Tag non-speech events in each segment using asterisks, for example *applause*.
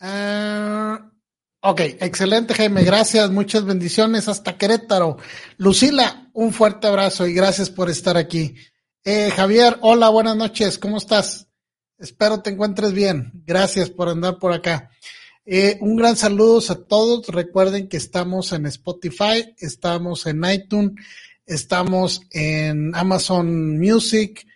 Ah, ok, excelente Jaime, gracias, muchas bendiciones hasta Querétaro. Lucila, un fuerte abrazo y gracias por estar aquí. Eh, Javier, hola, buenas noches, ¿cómo estás? Espero te encuentres bien. Gracias por andar por acá. Eh, un gran saludo a todos. Recuerden que estamos en Spotify, estamos en iTunes, estamos en Amazon Music,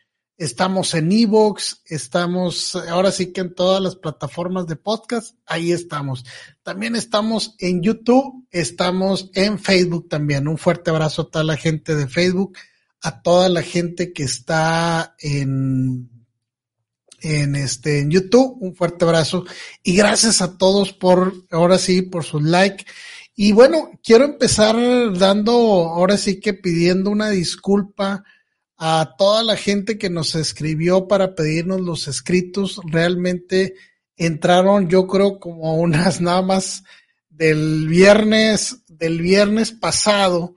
estamos en Evox, estamos ahora sí que en todas las plataformas de podcast, ahí estamos. También estamos en YouTube, estamos en Facebook también. Un fuerte abrazo a toda la gente de Facebook, a toda la gente que está en en este en YouTube. Un fuerte abrazo y gracias a todos por ahora sí por su like. Y bueno, quiero empezar dando ahora sí que pidiendo una disculpa a toda la gente que nos escribió para pedirnos los escritos. Realmente entraron, yo creo, como unas *laughs* nada más del viernes, del viernes pasado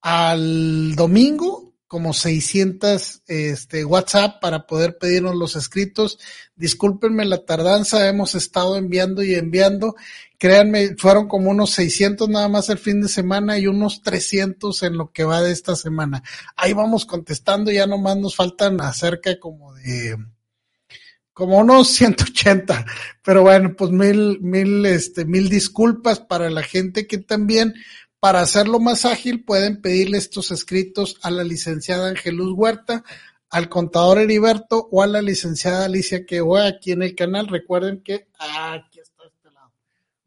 al domingo como 600 este, WhatsApp para poder pedirnos los escritos. Discúlpenme la tardanza, hemos estado enviando y enviando. Créanme, fueron como unos 600 nada más el fin de semana y unos 300 en lo que va de esta semana. Ahí vamos contestando, ya nomás nos faltan acerca como de como unos *laughs* 180, pero bueno, pues mil, mil, este, mil disculpas para la gente que también para hacerlo más ágil, pueden pedirle estos escritos a la licenciada Angeluz Huerta, al contador Heriberto o a la licenciada Alicia que voy aquí en el canal. Recuerden que aquí.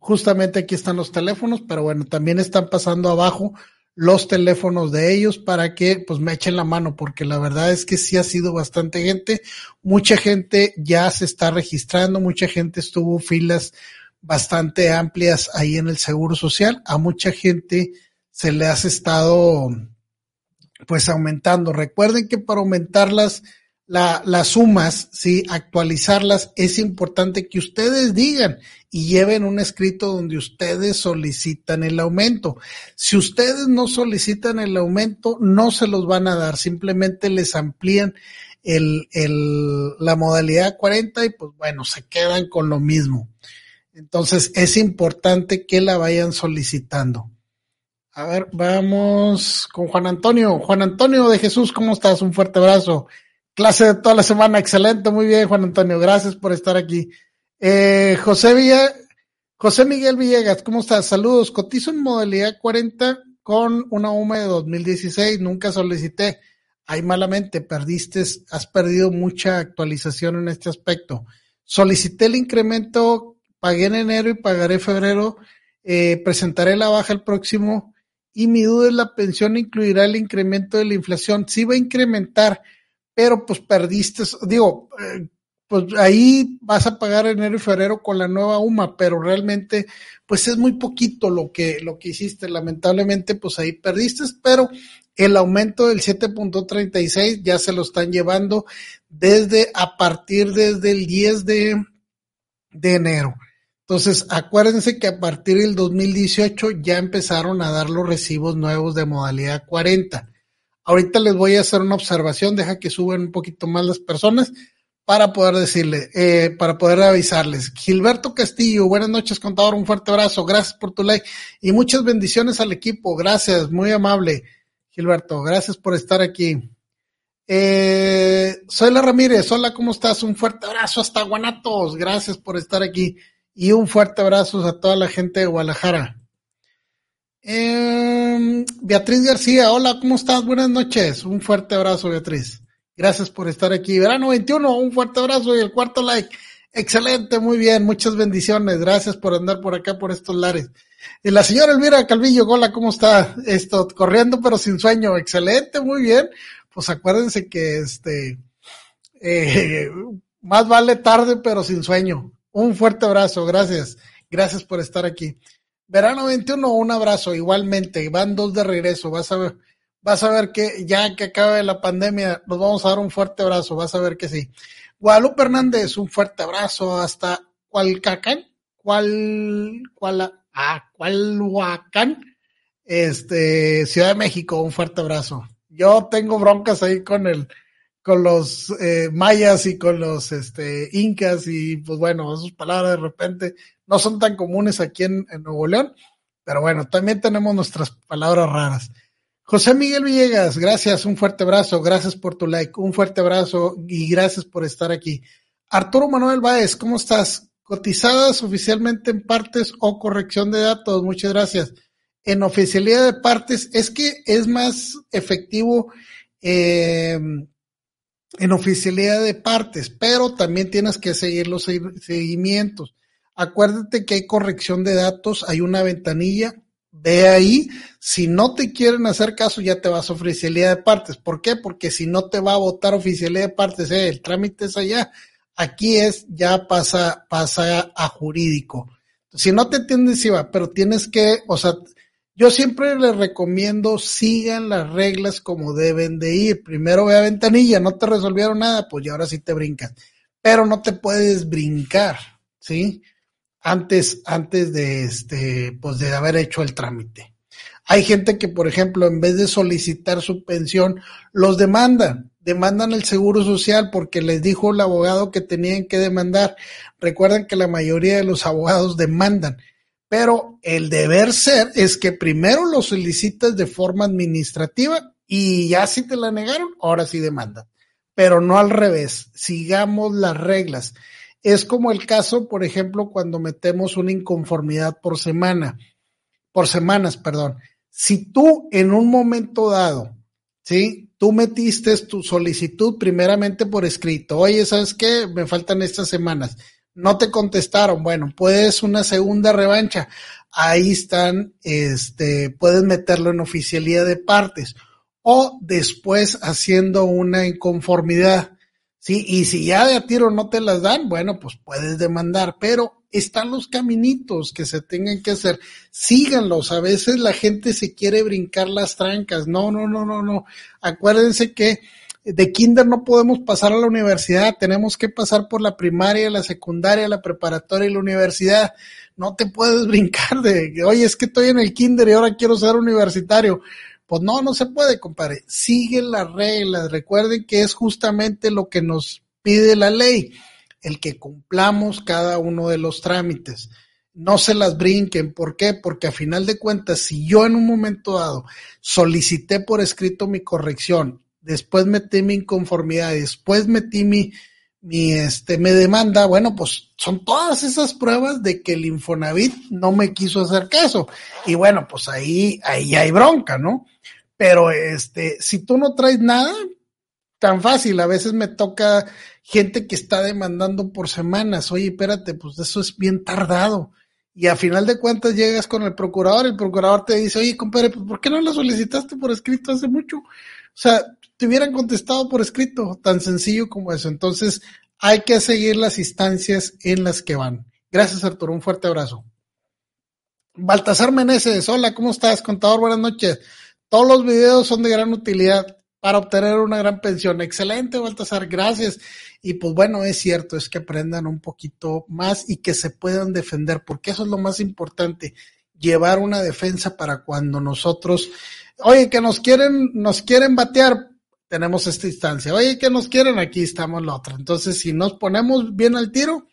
Justamente aquí están los teléfonos, pero bueno, también están pasando abajo los teléfonos de ellos para que pues me echen la mano, porque la verdad es que sí ha sido bastante gente. Mucha gente ya se está registrando, mucha gente estuvo filas bastante amplias ahí en el Seguro Social. A mucha gente se le ha estado pues aumentando. Recuerden que para aumentarlas la, las sumas, sí, actualizarlas, es importante que ustedes digan y lleven un escrito donde ustedes solicitan el aumento. Si ustedes no solicitan el aumento, no se los van a dar, simplemente les amplían el, el, la modalidad 40 y pues bueno, se quedan con lo mismo. Entonces es importante que la vayan solicitando. A ver, vamos con Juan Antonio. Juan Antonio de Jesús, ¿cómo estás? Un fuerte abrazo. Clase de toda la semana, excelente, muy bien, Juan Antonio, gracias por estar aquí. Eh, José Villa, José Miguel Villegas, ¿cómo estás? Saludos. Cotizo en modalidad 40 con una UMA de 2016, nunca solicité. Ay, malamente, perdiste, has perdido mucha actualización en este aspecto. Solicité el incremento pagué en enero y pagaré febrero, eh, presentaré la baja el próximo y mi duda es la pensión incluirá el incremento de la inflación. Sí va a incrementar, pero pues perdiste, digo, eh, pues ahí vas a pagar enero y febrero con la nueva UMA, pero realmente pues es muy poquito lo que, lo que hiciste. Lamentablemente pues ahí perdiste, pero el aumento del 7.36 ya se lo están llevando desde a partir desde el 10 de, de enero. Entonces, acuérdense que a partir del 2018 ya empezaron a dar los recibos nuevos de modalidad 40. Ahorita les voy a hacer una observación, deja que suban un poquito más las personas para poder decirle, eh, para poder avisarles. Gilberto Castillo, buenas noches, contador, un fuerte abrazo, gracias por tu like y muchas bendiciones al equipo, gracias, muy amable. Gilberto, gracias por estar aquí. Eh, soy la Ramírez, hola, ¿cómo estás? Un fuerte abrazo hasta Guanatos, gracias por estar aquí y un fuerte abrazo a toda la gente de Guadalajara. Em, Beatriz García, hola, ¿cómo estás? Buenas noches. Un fuerte abrazo, Beatriz. Gracias por estar aquí. Verano 21, un fuerte abrazo y el cuarto like. Excelente, muy bien, muchas bendiciones. Gracias por andar por acá, por estos lares. Y la señora Elvira Calvillo, hola, ¿cómo está? Esto, corriendo pero sin sueño. Excelente, muy bien. Pues acuérdense que este, eh, *laughs* más vale tarde pero sin sueño. Un fuerte abrazo, gracias. Gracias por estar aquí. Verano 21, un abrazo, igualmente. Van dos de regreso, vas a ver, vas a ver que ya que acabe la pandemia, nos vamos a dar un fuerte abrazo, vas a ver que sí. Guadalupe Hernández, un fuerte abrazo hasta Cualcacán, cual, cual, ah, Cualhuacán, este, Ciudad de México, un fuerte abrazo. Yo tengo broncas ahí con el, con los eh, mayas y con los este, incas y pues bueno, esas palabras de repente no son tan comunes aquí en, Nuevo León, pero bueno, también tenemos nuestras palabras raras. José Miguel Villegas, gracias, un fuerte abrazo, gracias por tu like, un fuerte abrazo y gracias por estar aquí. Arturo Manuel Báez, ¿cómo estás? Cotizadas oficialmente en partes o corrección de datos, muchas gracias. En oficialidad de partes, es que es más efectivo eh, en oficialidad de partes, pero también tienes que seguir los seguimientos. Acuérdate que hay corrección de datos, hay una ventanilla, ve ahí. Si no te quieren hacer caso, ya te vas a oficialidad de partes. ¿Por qué? Porque si no te va a votar oficialidad de partes, eh, el trámite es allá. Aquí es, ya pasa, pasa a jurídico. Si no te entiendes, sí va, pero tienes que, o sea, yo siempre les recomiendo sigan las reglas como deben de ir. Primero ve a ventanilla, no te resolvieron nada, pues ya ahora sí te brincas. Pero no te puedes brincar, ¿sí? Antes, antes de este, pues de haber hecho el trámite. Hay gente que, por ejemplo, en vez de solicitar su pensión, los demandan, demandan el seguro social porque les dijo el abogado que tenían que demandar. Recuerden que la mayoría de los abogados demandan pero el deber ser es que primero lo solicitas de forma administrativa y ya si te la negaron, ahora sí demanda. Pero no al revés, sigamos las reglas. Es como el caso, por ejemplo, cuando metemos una inconformidad por semana, por semanas, perdón. Si tú en un momento dado, ¿sí? Tú metiste tu solicitud primeramente por escrito. Oye, ¿sabes qué? Me faltan estas semanas no te contestaron, bueno, puedes una segunda revancha. Ahí están, este, puedes meterlo en oficialidad de partes o después haciendo una inconformidad. Sí, y si ya de a tiro no te las dan, bueno, pues puedes demandar, pero están los caminitos que se tengan que hacer. Síganlos. A veces la gente se quiere brincar las trancas. No, no, no, no, no. Acuérdense que de kinder no podemos pasar a la universidad, tenemos que pasar por la primaria, la secundaria, la preparatoria y la universidad. No te puedes *laughs* brincar de, oye, es que estoy en el kinder y ahora quiero ser universitario. Pues no, no se puede, compadre. Sigue las reglas. Recuerden que es justamente lo que nos pide la ley, el que cumplamos cada uno de los trámites. No se las brinquen. ¿Por qué? Porque a final de cuentas, si yo en un momento dado solicité por escrito mi corrección después metí mi inconformidad, después metí mi, mi, este, me demanda, bueno, pues son todas esas pruebas de que el Infonavit no me quiso hacer caso. Y bueno, pues ahí, ahí hay bronca, ¿no? Pero este, si tú no traes nada, tan fácil, a veces me toca gente que está demandando por semanas, oye, espérate, pues eso es bien tardado. Y a final de cuentas llegas con el procurador, el procurador te dice, oye, compadre, pues ¿por qué no lo solicitaste por escrito hace mucho? O sea, te hubieran contestado por escrito, tan sencillo como eso. Entonces, hay que seguir las instancias en las que van. Gracias, Arturo. Un fuerte abrazo. Baltasar Meneses, hola, ¿cómo estás? Contador, buenas noches. Todos los videos son de gran utilidad para obtener una gran pensión. Excelente, Baltasar, gracias. Y pues bueno, es cierto, es que aprendan un poquito más y que se puedan defender, porque eso es lo más importante, llevar una defensa para cuando nosotros, oye, que nos quieren, nos quieren batear, tenemos esta instancia. Oye, que nos quieren? Aquí estamos la otra. Entonces, si nos ponemos bien al tiro,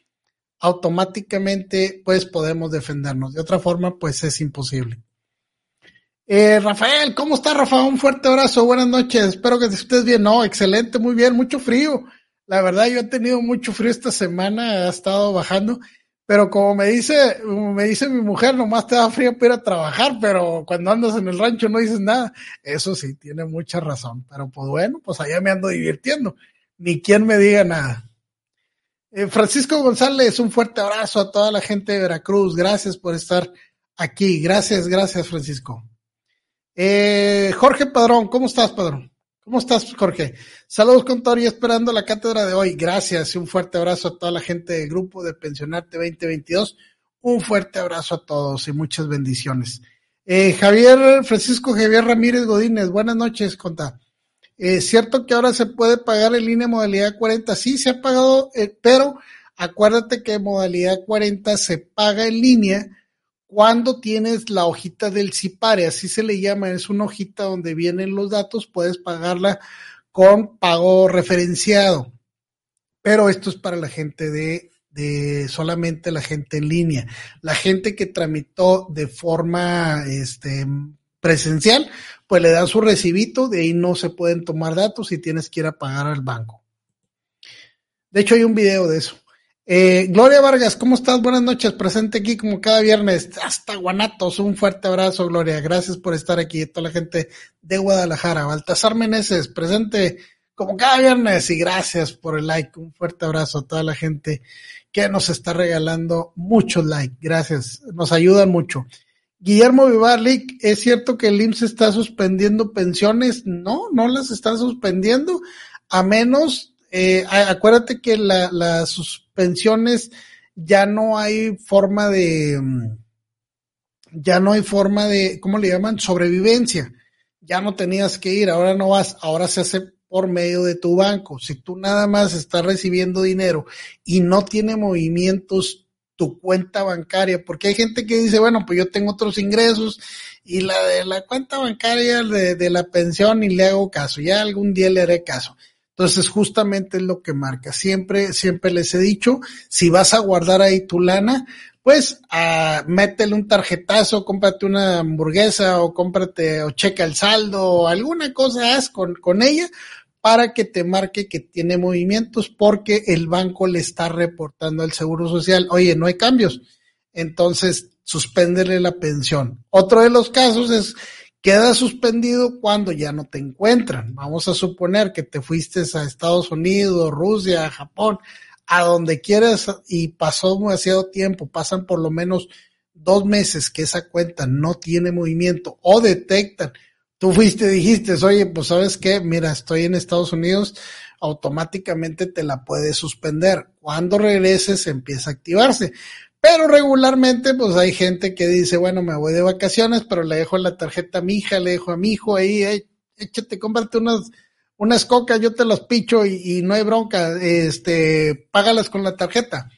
automáticamente pues podemos defendernos. De otra forma, pues es imposible. Eh, Rafael, ¿cómo está Rafael? Un fuerte abrazo, buenas noches, espero que estés bien. No, excelente, muy bien, mucho frío. La verdad, yo he tenido mucho frío esta semana, ha estado bajando. Pero como me dice, me dice mi mujer, nomás te da frío para ir a trabajar, pero cuando andas en el rancho no dices nada. Eso sí, tiene mucha razón. Pero pues bueno, pues allá me ando divirtiendo. Ni quien me diga nada. Eh, Francisco González, un fuerte abrazo a toda la gente de Veracruz. Gracias por estar aquí. Gracias, gracias, Francisco. Eh, Jorge Padrón, ¿cómo estás, Padrón? ¿Cómo estás, Jorge? Saludos, contador, y esperando la cátedra de hoy. Gracias y un fuerte abrazo a toda la gente del grupo de Pensionarte 2022. Un fuerte abrazo a todos y muchas bendiciones. Eh, Javier, Francisco Javier Ramírez Godínez, buenas noches, conta. Eh, cierto que ahora se puede pagar en línea modalidad 40, sí se ha pagado, eh, pero acuérdate que modalidad 40 se paga en línea cuando tienes la hojita del CIPARE, así se le llama, es una hojita donde vienen los datos, puedes pagarla con pago referenciado. Pero esto es para la gente de, de solamente la gente en línea. La gente que tramitó de forma este, presencial, pues le dan su recibito, de ahí no se pueden tomar datos y tienes que ir a pagar al banco. De hecho, hay un video de eso. Eh, Gloria Vargas, ¿cómo estás? Buenas noches, presente aquí como cada viernes, hasta Guanatos, un fuerte abrazo, Gloria, gracias por estar aquí, toda la gente de Guadalajara, Baltasar Meneses, presente como cada viernes y gracias por el like, un fuerte abrazo a toda la gente que nos está regalando muchos likes, gracias, nos ayudan mucho. Guillermo Vivarlic, ¿es cierto que el IMSS está suspendiendo pensiones? No, no las están suspendiendo, a menos, eh, acuérdate que las suspensiones ya no hay forma de, mm, ya no hay forma de, ¿cómo le llaman? Sobrevivencia. Ya no tenías que ir, ahora no vas, ahora se hace por medio de tu banco. Si tú nada más estás recibiendo dinero y no tiene movimientos tu cuenta bancaria, porque hay gente que dice, bueno, pues yo tengo otros ingresos y la de la cuenta bancaria de, la pensión y le hago caso, ya algún día le haré caso. Entonces, justamente es lo que marca. Siempre, siempre les he dicho, si vas a guardar ahí tu lana, pues ah, métele un tarjetazo, cómprate una hamburguesa o cómprate o checa el saldo o alguna cosa haz con, con ella para que te marque que tiene movimientos porque el banco le está reportando al Seguro Social, oye, no hay cambios, entonces suspéndele la pensión. Otro de los casos es queda suspendido cuando ya no te encuentran. Vamos a suponer que te fuiste a Estados Unidos, Rusia, Japón, a donde quieras y pasó demasiado tiempo, pasan por lo menos dos meses que esa cuenta no tiene movimiento o detectan Tú fuiste, dijiste, oye, pues sabes qué, mira, estoy en Estados Unidos, automáticamente te la puedes suspender. Cuando regreses empieza a activarse. Pero regularmente, pues hay gente que dice, bueno, me voy de vacaciones, pero le dejo la tarjeta a mi hija, le dejo a mi hijo ahí, échate, cómprate unas, unas cocas, yo te las picho y, y, no hay bronca, este, págalas con la tarjeta.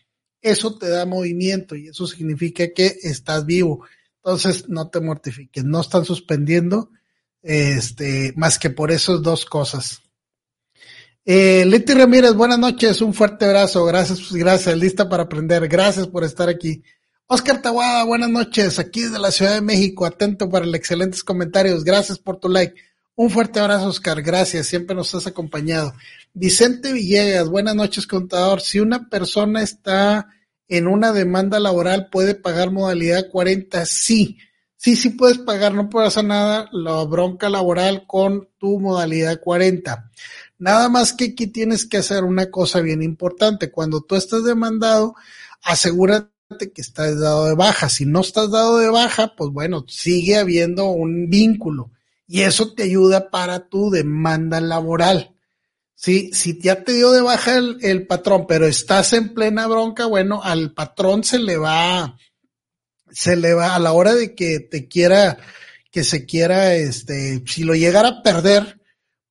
Eso te da movimiento y eso significa que estás vivo. Entonces, no te mortifiques, no están suspendiendo este, más que por esas dos cosas. Eh, Leti Ramírez, buenas noches, un fuerte abrazo, gracias, gracias, lista para aprender, gracias por estar aquí. Oscar Tawada, buenas noches, aquí desde la Ciudad de México, atento para los excelentes comentarios, gracias por tu like. Un fuerte abrazo, Oscar, gracias, siempre nos has acompañado. Vicente Villegas, buenas noches, contador. Si una persona está en una demanda laboral, ¿puede pagar modalidad 40? Sí sí, sí puedes pagar, no puedes hacer nada, la bronca laboral con tu modalidad 40. Nada más que aquí tienes que hacer una cosa bien importante. Cuando tú estás demandado, asegúrate que estás dado de baja. Si no estás dado de baja, pues bueno, sigue habiendo un vínculo y eso te ayuda para tu demanda laboral. Sí, si ya te dio de baja el, el patrón, pero estás en plena bronca, bueno, al patrón se le va se le va a la hora de que te quiera, que se quiera, este, si lo llegara a perder,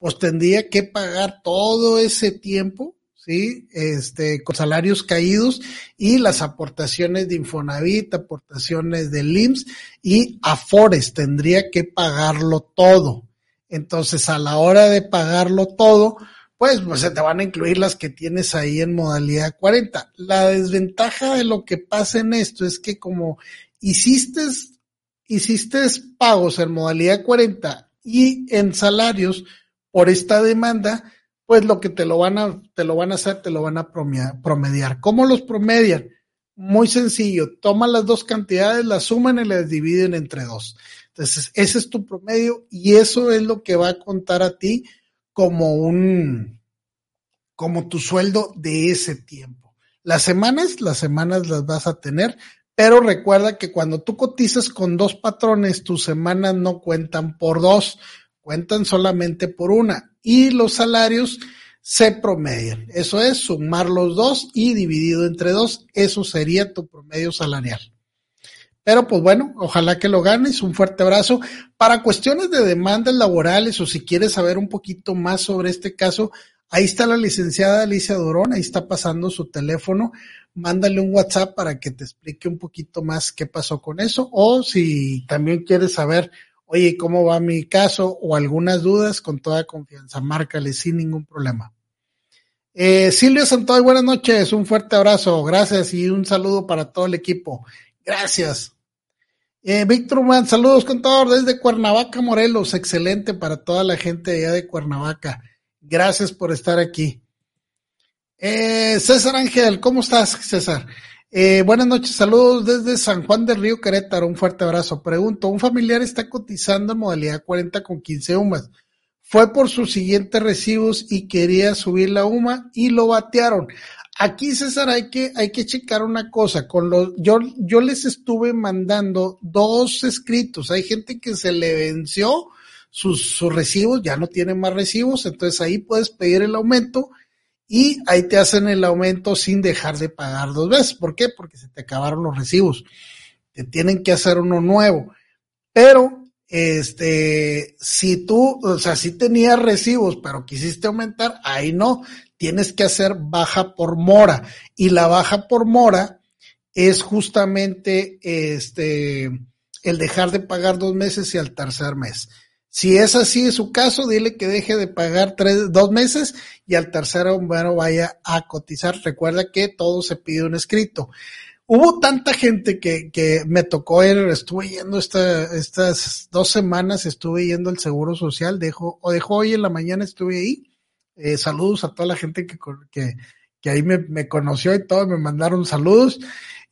pues tendría que pagar todo ese tiempo, ¿sí? Este, con salarios caídos y las aportaciones de Infonavit, aportaciones del IMSS y Afores, tendría que pagarlo todo. Entonces, a la hora de pagarlo todo, pues, pues se te van a incluir las que tienes ahí en modalidad 40. La desventaja de lo que pasa en esto es que como hiciste, hiciste pagos en modalidad 40 y en salarios por esta demanda, pues lo que te lo van a, te lo van a hacer, te lo van a promediar. ¿Cómo los promedian? Muy sencillo, toma las dos cantidades, las suman y las dividen entre dos. Entonces, ese es tu promedio y eso es lo que va a contar a ti como un, como tu sueldo de ese tiempo. Las semanas, las semanas las vas a tener, pero recuerda que cuando tú cotizas con dos patrones, tus semanas no cuentan por dos, cuentan solamente por una. Y los salarios se promedian. Eso es sumar los dos y dividido entre dos. Eso sería tu promedio salarial. Pero pues bueno, ojalá que lo ganes. Un fuerte abrazo. Para cuestiones de demandas laborales o si quieres saber un poquito más sobre este caso, ahí está la licenciada Alicia Durón, ahí está pasando su teléfono mándale un WhatsApp para que te explique un poquito más qué pasó con eso o si también quieres saber Oye, ¿cómo va mi caso? O algunas dudas, con toda confianza, márcale sin ningún problema. Eh, Silvio Santoy, buenas noches, un fuerte abrazo, gracias y un saludo para todo el equipo. Gracias. Eh, Víctor Man, saludos contador desde Cuernavaca, Morelos, excelente para toda la gente allá de Cuernavaca. Gracias por estar aquí. Eh, César Ángel, ¿cómo estás, César? Eh, buenas noches, saludos desde San Juan del Río Querétaro, un fuerte abrazo. Pregunto, un familiar está cotizando en modalidad 40 con 15 UMAS fue por sus siguientes recibos y quería subir la UMA y lo batearon. Aquí, César, hay que, hay que checar una cosa. Con los, yo, yo les estuve mandando dos escritos. Hay gente que se le venció sus, sus recibos, ya no tiene más recibos, entonces ahí puedes pedir el aumento y ahí te hacen el aumento sin dejar de pagar dos veces. ¿Por qué? Porque se te acabaron los recibos. Te tienen que hacer uno nuevo. Pero este, si tú, o sea, si tenías recibos, pero quisiste aumentar, ahí no, tienes que hacer baja por mora. Y la baja por mora es justamente este, el dejar de pagar dos meses y al tercer mes. Si es así su caso, dile que deje de pagar tres, dos meses y al tercero, bueno, vaya a cotizar. Recuerda que todo se pide un escrito hubo tanta gente que, que me tocó ir, estuve yendo esta, estas dos semanas, estuve yendo al Seguro Social, dejo, o dejó hoy en la mañana estuve ahí. Eh, saludos a toda la gente que, que, que ahí me, me, conoció y todo, me mandaron saludos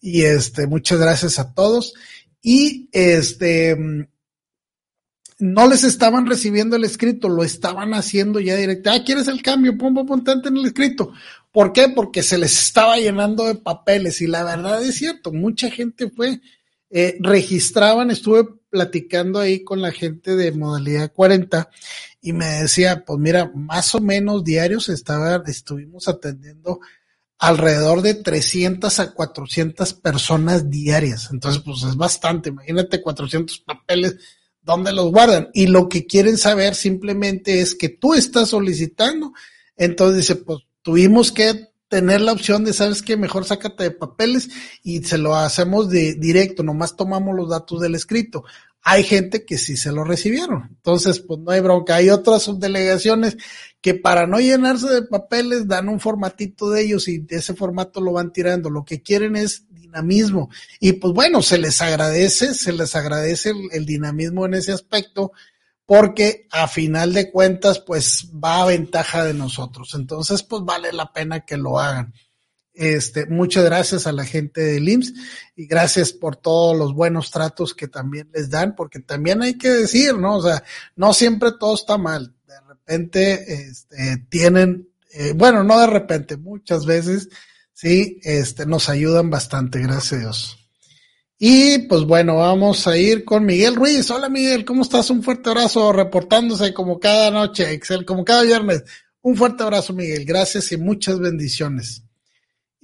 y este, muchas gracias a todos. Y este, no les estaban recibiendo el escrito, lo estaban haciendo ya directo. Ah, ¿quieres el cambio? Pum, pum, en el escrito. ¿Por qué? Porque se les estaba llenando de papeles y la verdad es cierto, mucha gente fue, eh, registraban, estuve platicando ahí con la gente de modalidad 40 y me decía, pues mira, más o menos diarios estaba, estuvimos atendiendo alrededor de 300 a 400 personas diarias. Entonces, pues es bastante. Imagínate 400 papeles, ¿dónde los guardan? Y lo que quieren saber simplemente es que tú estás solicitando. Entonces dice, pues tuvimos que tener la opción de, ¿sabes qué? Mejor sácate de papeles y se lo hacemos de directo, nomás tomamos los datos del escrito. Hay gente que sí se lo recibieron. Entonces, pues no hay bronca. Hay otras subdelegaciones que para no llenarse de papeles dan un formatito de ellos y de ese formato lo van tirando. Lo que quieren es dinamismo. Y pues bueno, se les agradece, se les agradece el, el dinamismo en ese aspecto porque a final de cuentas, pues va a ventaja de nosotros. Entonces, pues vale la pena que lo hagan. Este, muchas gracias a la gente del IMSS y gracias por todos los buenos tratos que también les dan, porque también hay que decir, ¿no? O sea, no siempre todo está mal. De repente, este, tienen, eh, bueno, no de repente, muchas veces, sí, este, nos ayudan bastante, gracias a Dios. Y pues bueno, vamos a ir con Miguel Ruiz. Hola Miguel, ¿cómo estás? Un fuerte abrazo reportándose como cada noche, Excel, como cada viernes. Un fuerte abrazo Miguel, gracias y muchas bendiciones.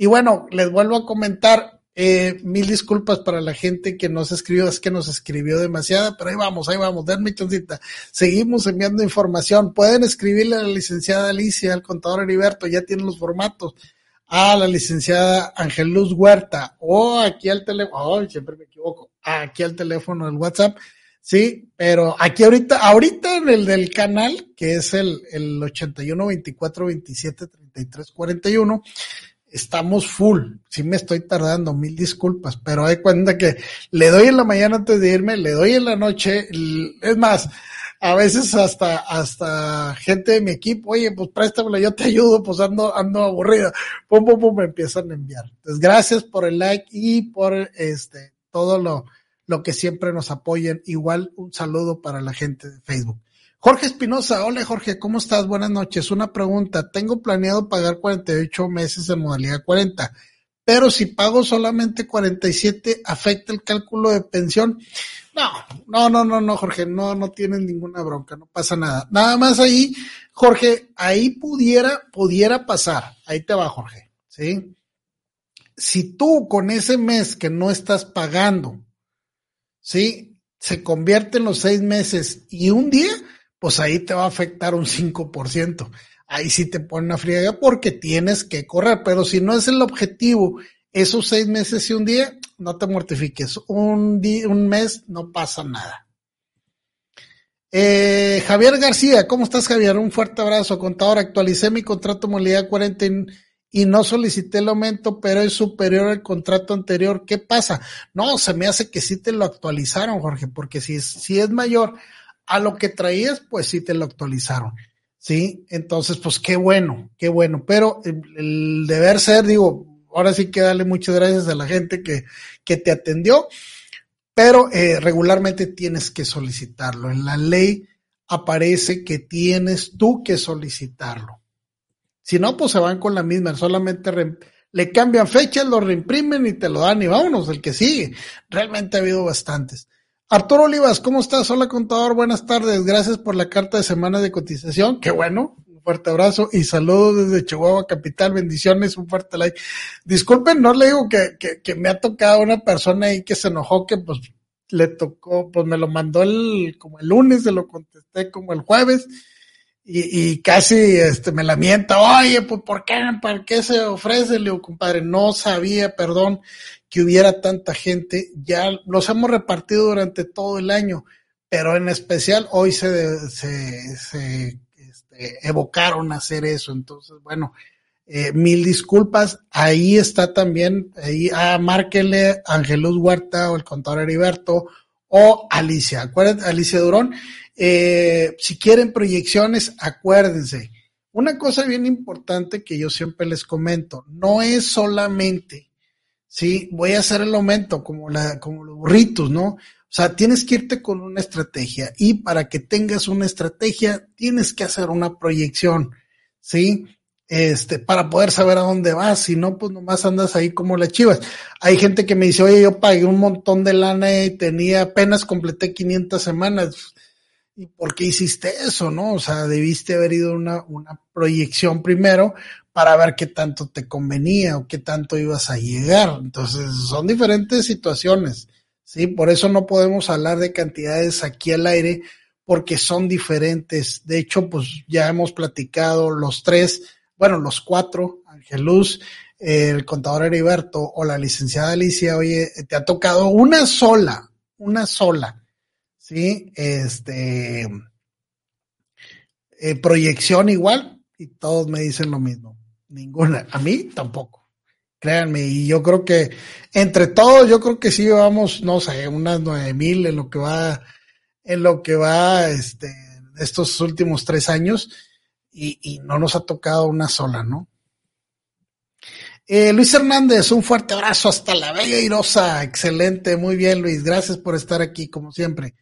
Y bueno, les vuelvo a comentar, eh, mil disculpas para la gente que nos escribió, es que nos escribió demasiada, pero ahí vamos, ahí vamos, denme chancita. Seguimos enviando información. Pueden escribirle a la licenciada Alicia, al contador Heriberto, ya tienen los formatos a la licenciada Luz Huerta o aquí al teléfono, siempre me equivoco, aquí al teléfono del WhatsApp, sí, pero aquí ahorita, ahorita en el del canal, que es el, el 81 24 27 33 41, estamos full. Sí me estoy tardando, mil disculpas, pero hay cuenta que le doy en la mañana antes de irme, le doy en la noche, es más, a veces hasta, hasta gente de mi equipo, oye, pues préstamelo, yo te ayudo, pues ando, ando aburrida. Pum, pum, pum, me empiezan a enviar. Entonces, gracias por el like y por este, todo lo, lo que siempre nos apoyan. Igual un saludo para la gente de Facebook. Jorge Espinosa, hola Jorge, ¿cómo estás? Buenas noches. Una pregunta, tengo planeado pagar 48 meses en modalidad 40, pero si pago solamente 47, ¿afecta el cálculo de pensión? No, no, no, no, no, Jorge, no, no tienen ninguna bronca, no pasa nada. Nada más ahí, Jorge, ahí pudiera, pudiera pasar. Ahí te va, Jorge, ¿sí? Si tú con ese mes que no estás pagando, ¿sí? Se convierte en los seis meses y un día, pues ahí te va a afectar un 5%. Ahí sí te pone una friega porque tienes que correr, pero si no es el objetivo esos seis meses y un día, no te mortifiques. Un día, un mes no pasa nada. Eh, Javier García, ¿cómo estás Javier? Un fuerte abrazo, contador. Actualicé mi contrato modalidad 40 y no solicité el aumento, pero es superior al contrato anterior. ¿Qué pasa? No, se me hace que sí te lo actualizaron, Jorge, porque si si es mayor a lo que traías, pues sí te lo actualizaron. Sí, entonces, pues qué bueno, qué bueno. Pero el, deber ser, digo, ahora sí que darle muchas gracias a la gente que, que te atendió pero eh, regularmente tienes que solicitarlo. En la ley aparece que tienes tú que solicitarlo. Si no, pues se van con la misma, solamente le cambian fechas, lo reimprimen y te lo dan y vámonos, el que sigue. Realmente ha habido bastantes. Arturo Olivas, ¿cómo estás? Hola contador, buenas tardes. Gracias por la carta de semana de cotización. Qué bueno, un fuerte abrazo y saludos desde Chihuahua Capital. Bendiciones, un fuerte like. Disculpen, no le digo que, que, que me ha tocado una persona ahí que se enojó que pues le tocó, pues me lo mandó el, como el lunes, se lo contesté como el jueves y, y casi este, me lamenta, oye, pues ¿por qué, ¿para qué se ofrece? Le digo, compadre, no sabía, perdón, que hubiera tanta gente, ya los hemos repartido durante todo el año, pero en especial hoy se, se, este, evocaron hacer eso, entonces, bueno, eh, mil disculpas. Ahí está también, ahí, ah, márquenle Angelus Huerta o el contador Heriberto o Alicia. Acuérdense, Alicia Durón. Eh, si quieren proyecciones, acuérdense. Una cosa bien importante que yo siempre les comento, no es solamente, sí, voy a hacer el aumento como la, como los burritos, ¿no? O sea, tienes que irte con una estrategia y para que tengas una estrategia, tienes que hacer una proyección, ¿sí? este, para poder saber a dónde vas, si no, pues nomás andas ahí como las chivas. Hay gente que me dice, oye, yo pagué un montón de lana y tenía apenas completé 500 semanas. ¿Y por qué hiciste eso, no? O sea, debiste haber ido una, una proyección primero para ver qué tanto te convenía o qué tanto ibas a llegar. Entonces, son diferentes situaciones, ¿sí? Por eso no podemos hablar de cantidades aquí al aire, porque son diferentes. De hecho, pues ya hemos platicado los tres bueno, los cuatro, Angeluz, el contador Heriberto o la licenciada Alicia, oye, te ha tocado una sola, una sola, ¿sí? Este, eh, proyección igual y todos me dicen lo mismo. Ninguna, a mí tampoco. Créanme, y yo creo que entre todos, yo creo que sí vamos, no sé, unas nueve mil en lo que va, en lo que va, este, estos últimos tres años y, no nos ha tocado una sola, ¿no? Eh, Luis Hernández, un fuerte abrazo hasta la Bella Irosa. Excelente, muy bien, Luis. Gracias por estar aquí, como siempre.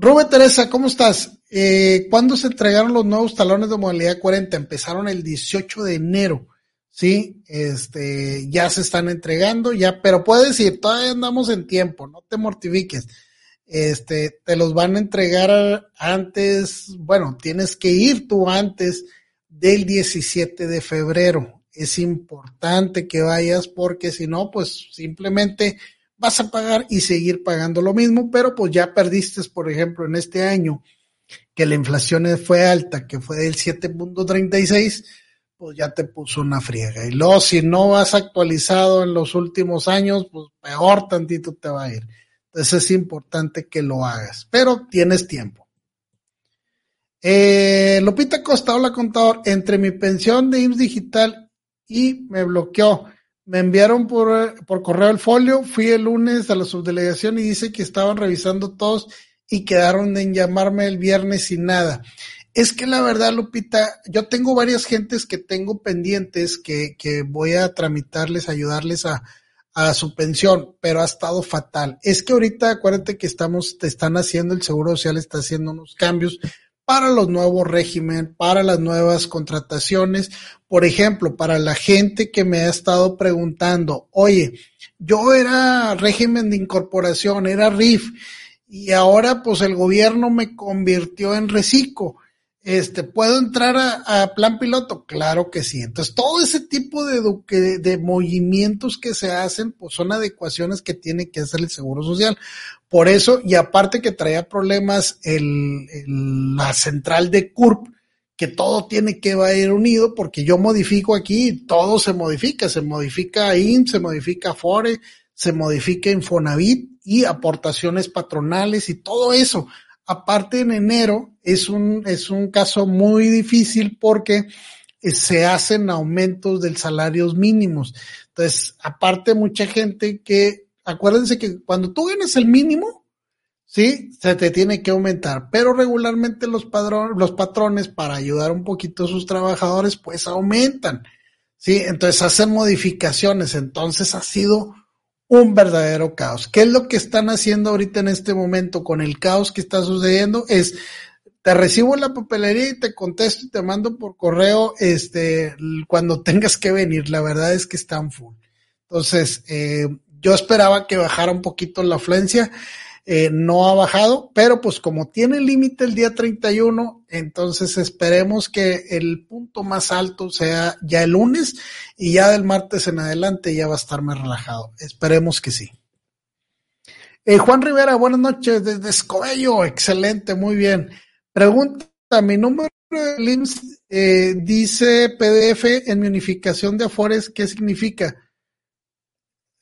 Rubén Teresa, ¿cómo estás? Eh, ¿Cuándo se entregaron los nuevos talones de modalidad 40? Empezaron el 18 de enero, ¿sí? Este, ya se están entregando, ya, pero puedes ir, todavía andamos en tiempo, no te mortifiques este, te los van a entregar antes, bueno, tienes que ir tú antes del 17 de febrero. Es importante que vayas porque si no, pues simplemente vas a pagar y seguir pagando lo mismo, pero pues ya perdiste, por ejemplo, en este año que la inflación fue alta, que fue del 7.36, pues ya te puso una friega. Y luego, si no vas actualizado en los últimos años, pues peor tantito te va a ir. Entonces es importante que lo hagas, pero tienes tiempo. Eh, Lupita Costa, hola contador, entre mi pensión de IMSS digital y me bloqueó. Me enviaron por, por correo el folio, fui el lunes a la subdelegación y dice que estaban revisando todos y quedaron en llamarme el viernes y nada. Es que la verdad, Lupita, yo tengo varias gentes que tengo pendientes que, que voy a tramitarles, ayudarles a, a su pensión, pero ha estado fatal. Es que ahorita acuérdate que estamos, te están haciendo, el Seguro Social está haciendo unos cambios para los nuevos régimen, para las nuevas contrataciones. Por ejemplo, para la gente que me ha estado preguntando, oye, yo era régimen de incorporación, era RIF, y ahora pues el gobierno me convirtió en reciclo este, ¿puedo entrar a, plan piloto? Claro que sí. Entonces, todo ese tipo de, de, movimientos que se hacen, pues son adecuaciones que tiene que hacer el Seguro Social. Por eso, y aparte que traía problemas el, la central de CURP, que todo tiene que ir unido, porque yo modifico aquí, todo se modifica, se modifica IN, se modifica FORE, se modifica Infonavit y aportaciones patronales y todo eso aparte en enero es un, es un caso muy difícil porque eh, se hacen aumentos del salarios mínimos. Entonces, aparte mucha gente que, acuérdense que cuando tú ganas el mínimo, sí, se te tiene que aumentar, pero regularmente los, padrones, los patrones para ayudar un poquito a sus trabajadores, pues aumentan, sí, entonces hacen modificaciones, entonces ha sido un verdadero caos. ¿Qué es lo que están haciendo ahorita en este momento con el caos que está sucediendo? Es te recibo en la papelería y te contesto y te mando por correo este cuando *laughs* tengas que venir. La verdad es que están full. Entonces, eh, yo esperaba que bajara un poquito la afluencia. Eh, no ha bajado, pero pues como tiene límite el día 31, entonces esperemos que el punto más alto sea ya el lunes y ya del martes en adelante ya va a estar más relajado. Esperemos que sí. Eh, Juan Rivera, buenas noches desde Escobello, excelente, muy bien. Pregunta, mi número de LIMS eh, dice PDF en mi unificación de Afores, ¿qué significa?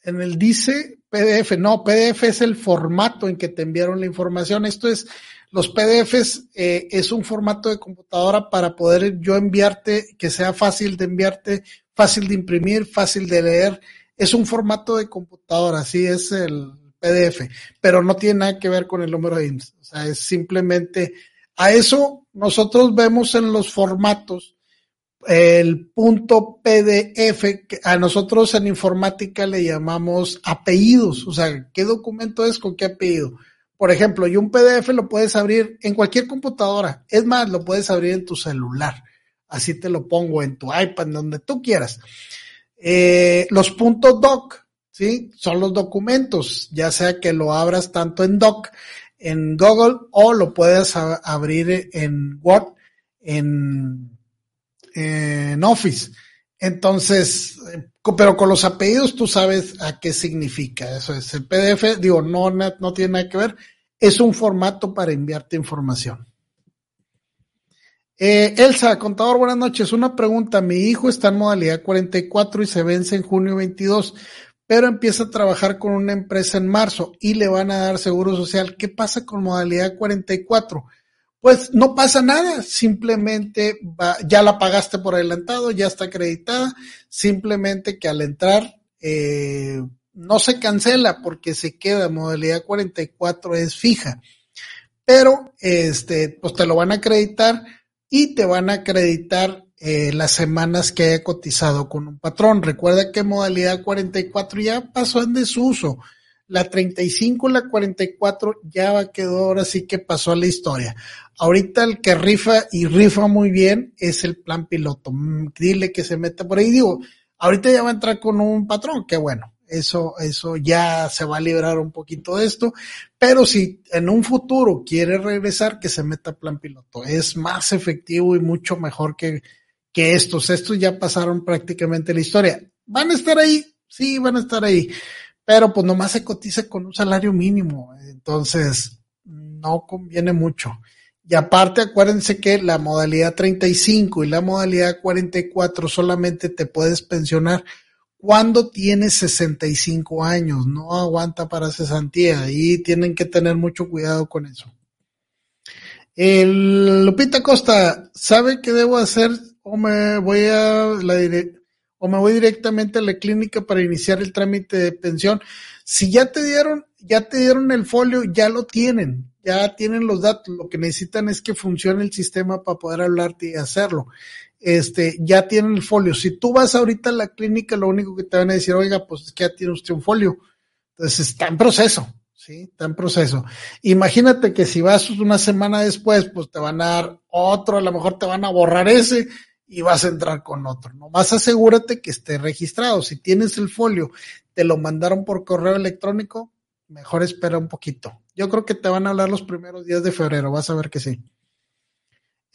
En el dice PDF, no, PDF es el formato en que te enviaron la información. Esto es, los PDFs eh, es un formato de computadora para poder yo enviarte, que sea fácil de enviarte, fácil de imprimir, fácil de leer. Es un formato de computadora, así es el PDF, pero no tiene nada que ver con el número de IMSS. O sea, es simplemente a eso nosotros vemos en los formatos el punto PDF, que a nosotros en informática le llamamos apellidos, o sea, ¿qué documento es con qué apellido? Por ejemplo, y un PDF lo puedes abrir en cualquier computadora, es más, lo puedes abrir en tu celular, así te lo pongo en tu iPad, donde tú quieras. Eh, los puntos doc, ¿sí? Son los documentos, ya sea que lo abras tanto en doc en Google o lo puedes abrir en Word, en, en Office. Entonces, pero con los apellidos tú sabes a qué significa. Eso es el PDF, digo, no, no tiene nada que ver. Es un formato para enviarte información. Eh, Elsa, contador, buenas noches. Una pregunta. Mi hijo está en modalidad 44 y se vence en junio 22 pero empieza a trabajar con una empresa en marzo y le van a dar seguro social. ¿Qué pasa con modalidad 44? Pues no pasa nada, simplemente ya la pagaste por adelantado, ya está acreditada, simplemente que al entrar eh, no se cancela porque se queda, modalidad 44 es fija, pero este, pues te lo van a acreditar y te van a acreditar eh, las semanas que haya cotizado con un patrón. Recuerda que modalidad 44 ya pasó en desuso. La 35 y la 44 ya quedó, ahora sí que pasó a la historia. Ahorita el que rifa y rifa muy bien es el plan piloto. Mm, dile que se meta por ahí. Digo, ahorita ya va a entrar con un patrón, que bueno, eso, eso ya se va a librar un poquito de esto. Pero si en un futuro quiere regresar, que se meta plan piloto. Es más efectivo y mucho mejor que, que estos. Estos ya pasaron prácticamente la historia. ¿Van a estar ahí? Sí, van a estar ahí. Pero pues nomás se cotiza con un salario mínimo. Entonces, no conviene mucho. Y aparte, acuérdense que la modalidad 35 y la modalidad 44 solamente te puedes pensionar cuando tienes 65 años. No aguanta para cesantía y tienen que tener mucho cuidado con eso. El Lupita Costa, ¿sabe qué debo hacer o me voy a la o me voy directamente a la clínica para iniciar el trámite de pensión. Si ya te dieron, ya te dieron el folio, ya lo tienen, ya tienen los datos. Lo que necesitan es que funcione el sistema para poder hablarte y hacerlo. Este, ya tienen el folio. Si tú vas ahorita a la clínica, lo único que te van a decir, oiga, pues es que ya tiene usted un folio. Entonces está en proceso, sí, está en proceso. Imagínate que si vas una semana después, pues te van a dar otro, a lo mejor te van a borrar ese y vas a entrar con otro. Nomás asegúrate que esté registrado. Si tienes el folio, te lo mandaron por correo electrónico, mejor espera un poquito. Yo creo que te van a hablar los primeros días de febrero, vas a ver que sí.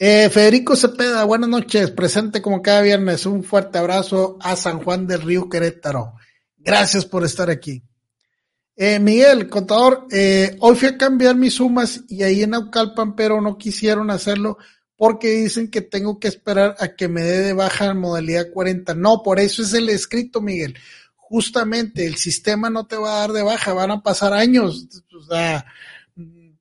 Eh, Federico Cepeda, buenas noches, presente como cada viernes. Un fuerte abrazo a San Juan del Río Querétaro. Gracias por estar aquí. Eh, Miguel, contador, eh, hoy fui a cambiar mis sumas y ahí en Aucalpan, pero no quisieron hacerlo porque dicen que tengo que esperar a que me dé de baja en modalidad 40. No, por eso es el escrito, Miguel. Justamente el sistema no te va a dar de baja, van a pasar años. O sea,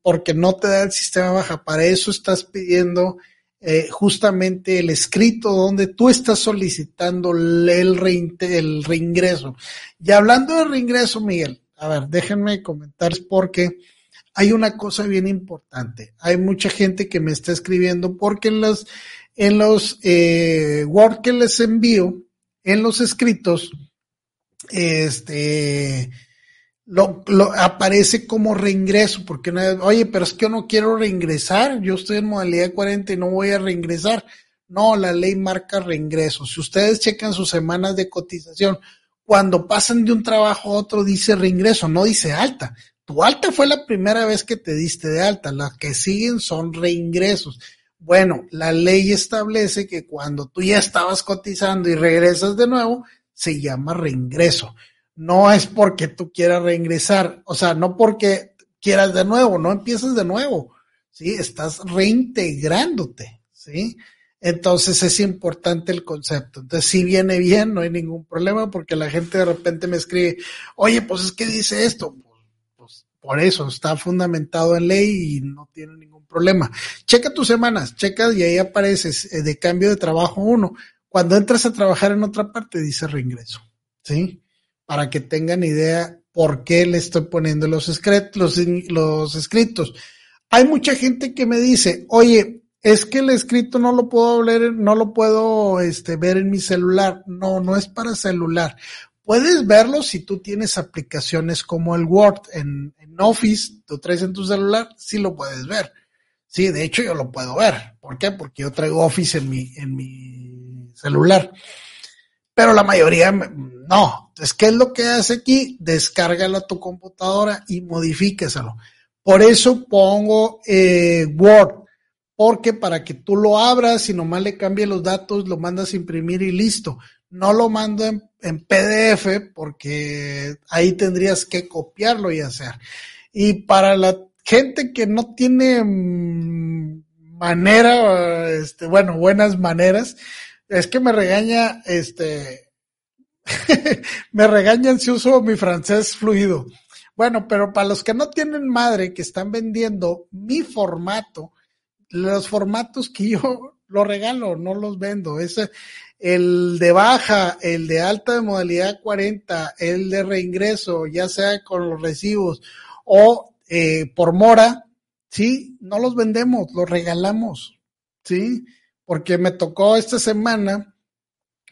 porque no te da el sistema baja. Para eso estás pidiendo eh, justamente el escrito donde tú estás solicitando el, el reingreso. Y hablando de reingreso, Miguel, a ver, déjenme comentar porque hay una cosa bien importante. Hay mucha gente que me está escribiendo porque en los, en los eh, Word que les envío, en los escritos, este, lo, aparece como reingreso, porque oye, pero es que yo no quiero reingresar, yo estoy en modalidad 40 y no voy a reingresar. No, la ley marca reingreso. Si ustedes checan sus semanas de cotización, cuando pasan de un trabajo a otro dice reingreso, no dice alta. Tu alta fue la primera vez que te diste de alta, las que siguen son reingresos. Bueno, la ley establece que cuando tú ya estabas cotizando y regresas de nuevo, se llama reingreso. No es porque tú quieras reingresar, o sea, no porque quieras de nuevo, no empiezas de nuevo, ¿sí? Estás reintegrándote, ¿sí? Entonces es importante el concepto. Entonces, si viene bien, no hay ningún problema porque la gente de repente me escribe, oye, pues es que dice esto. Por eso está fundamentado en ley y no tiene ningún problema. Checa tus semanas, checa y ahí apareces eh, de cambio de trabajo uno. Cuando entras a trabajar en otra parte, dice reingreso, ¿sí? Para que tengan idea por qué le estoy poniendo los escritos. Hay mucha gente que me dice, oye, es que el escrito no lo puedo leer, no lo puedo este, ver en mi celular. No, no es para celular. Puedes verlo si tú tienes aplicaciones como el Word en, Office, tú traes en tu celular, sí lo puedes ver. Sí, de hecho yo lo puedo ver. ¿Por qué? Porque yo traigo Office en mi, en mi celular. Pero la mayoría no. Entonces, ¿qué es lo que hace aquí? Descárgalo a tu computadora y modifíqueselo. Por eso pongo eh, Word, porque para que tú lo abras y nomás le cambies los datos, lo mandas a imprimir y listo. No lo mando en, PDF porque ahí tendrías que copiarlo y hacer. Y para la gente que no tiene mm, manera, este, bueno, buenas maneras, es que me regaña, este, *laughs* me regañan si uso mi francés fluido. Bueno, pero para los que no tienen madre, que están vendiendo mi formato, los formatos que yo *laughs* lo regalo, no los vendo. Es el de baja, el de alta de modalidad 40, el de reingreso, ya sea con los recibos o eh, por mora, sí, no los vendemos, los regalamos, sí porque me tocó esta semana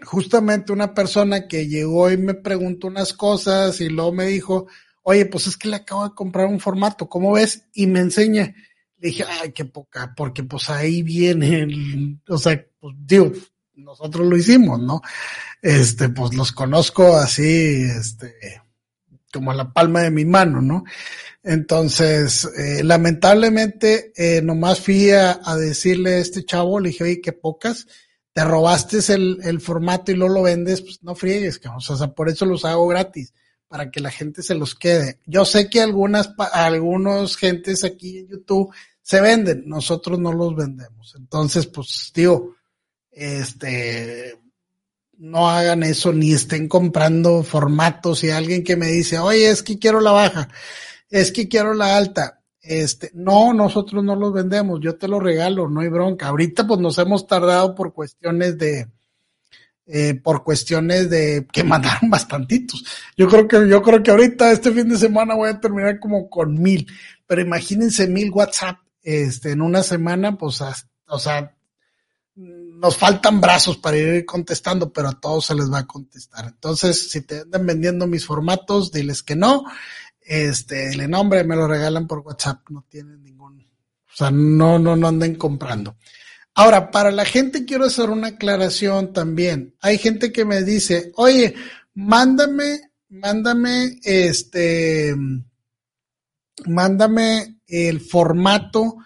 justamente una persona que llegó y me preguntó unas cosas y luego me dijo, oye, pues es que le acabo de comprar un formato, ¿cómo ves? Y me enseña. Le dije, ay, qué poca, porque pues ahí viene, el, o sea, pues digo, nosotros lo hicimos, ¿no? Este, pues los conozco así, este, como a la palma de mi mano, ¿no? Entonces, eh, lamentablemente, eh, nomás fui a, decirle a este chavo, le dije, oye, qué pocas, te robaste el, el formato y no lo vendes, pues no friegues, o sea, por eso los hago gratis, para que la gente se los quede. Yo sé que algunas, algunos gentes aquí en YouTube se venden, nosotros no los vendemos. Entonces, pues, digo, este, no hagan eso ni estén comprando formatos y alguien que me dice, oye, es que quiero la baja es que quiero la alta. Este, no, nosotros no los vendemos, yo te lo regalo, no hay bronca. Ahorita pues nos hemos tardado por cuestiones de, eh, por cuestiones de que *laughs* mandaron bastantitos. Yo creo que, yo creo que ahorita este fin de semana voy a terminar como con mil, pero imagínense mil WhatsApp, este, en una semana, pues, o sea, nos faltan brazos para ir contestando, pero a todos se les va a contestar. Entonces, si te andan vendiendo mis formatos, diles que no este, el nombre me lo regalan por WhatsApp, no tienen ningún, o sea, no, no, no anden comprando. Ahora, para la gente quiero hacer una aclaración también. Hay gente que me dice, oye, mándame, mándame, este, mándame el formato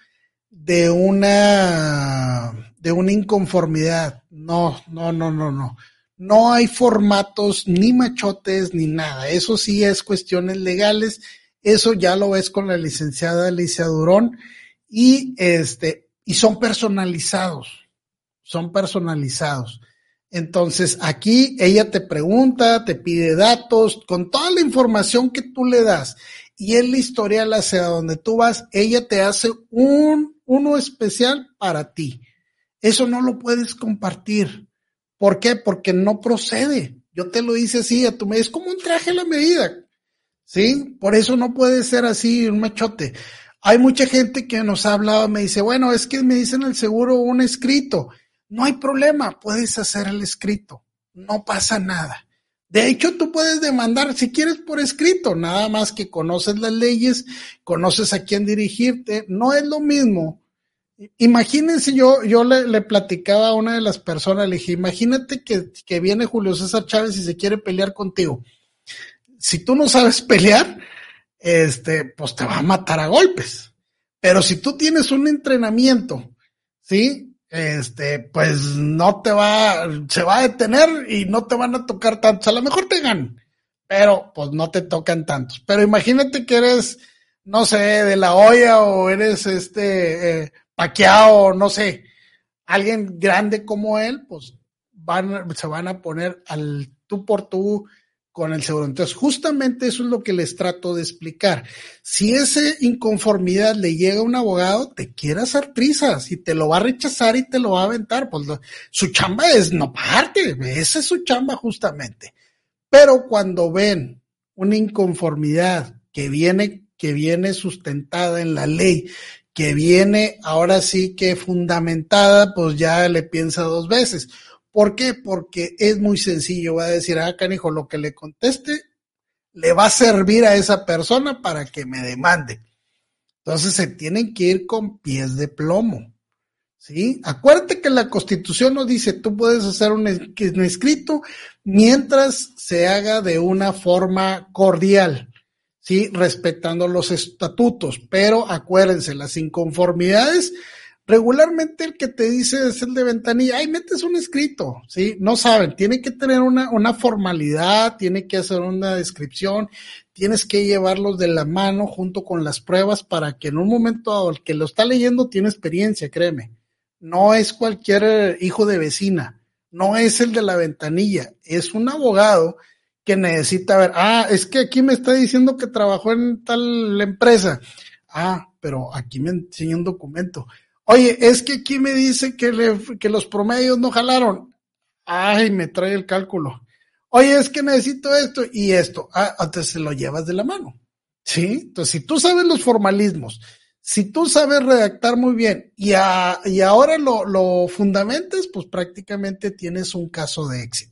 de una, de una inconformidad. No, no, no, no, no no hay formatos ni machotes ni nada. Eso sí es cuestiones legales. Eso ya lo ves con la licenciada Alicia Durón y este, y son personalizados. Son personalizados. Entonces aquí ella te pregunta, te pide datos con toda la información que tú le das y el historial hacia donde tú vas, ella te hace un, uno especial para ti. Eso no lo puedes compartir. ¿Por qué? Porque no procede. Yo te lo hice así, a tu medida. Es como un traje a la medida. ¿Sí? Por eso no puede ser así un machote. Hay mucha gente que nos ha hablado, me dice, bueno, es que me dicen el seguro un escrito. No hay problema, puedes hacer el escrito. No pasa nada. De hecho, tú puedes demandar si quieres por escrito, nada más que conoces las leyes, conoces a quién dirigirte. No es lo mismo. Imagínense, yo, yo le, platicaba a una de las personas, le dije, imagínate que, que viene Julio César Chávez y se quiere pelear contigo. Si tú no sabes *laughs* pelear, este, pues te va a matar a golpes. Pero si tú tienes un entrenamiento, ¿sí? este, pues no te va, se va a detener y no te van a tocar tantos. A lo mejor te ganan, pero pues no te tocan tantos. Pero imagínate que eres, no sé, de la olla o eres este, eh, paqueado, no sé, alguien grande como él, pues van, se van a poner al tú por tú con el seguro. Entonces, justamente eso es lo que les trato de explicar. Si esa inconformidad le llega a un abogado, te quiere hacer trizas y te lo va a rechazar y te lo va a aventar. Pues su chamba es no pagarte, esa es su chamba justamente. Pero cuando ven una inconformidad que viene, que viene sustentada en la ley, que viene ahora sí que fundamentada, pues ya le piensa dos veces ¿Por qué? Porque es muy sencillo. Va a decir, ah, canijo, lo que le conteste le va a servir a esa persona para que me demande. Entonces se tienen que ir con pies de plomo. ¿Sí? Acuérdate que la constitución nos dice, tú puedes hacer un, escrito mientras se haga de una forma cordial, ¿sí? Respetando los estatutos. Pero acuérdense, las inconformidades Regularmente el que te dice es el de ventanilla, ay, metes un escrito, ¿sí? No saben, tiene que tener una, una formalidad, tiene que hacer una descripción, tienes que llevarlos de la mano junto con las pruebas para que en un momento el que lo está leyendo tiene experiencia, créeme. No es cualquier hijo de vecina, no es el de la ventanilla, es un abogado que necesita ver, ah, es que aquí me está diciendo que trabajó en tal empresa. Ah, pero aquí me enseña un documento. Oye, es que aquí me dice que, que los promedios no jalaron. Ay, me trae el cálculo. Oye, es que necesito esto y esto. Ah, entonces se lo llevas de la mano. ¿Sí? Entonces, si tú sabes los formalismos, si tú sabes redactar muy bien y, y ahora lo, lo fundamentas, pues prácticamente tienes un caso de éxito.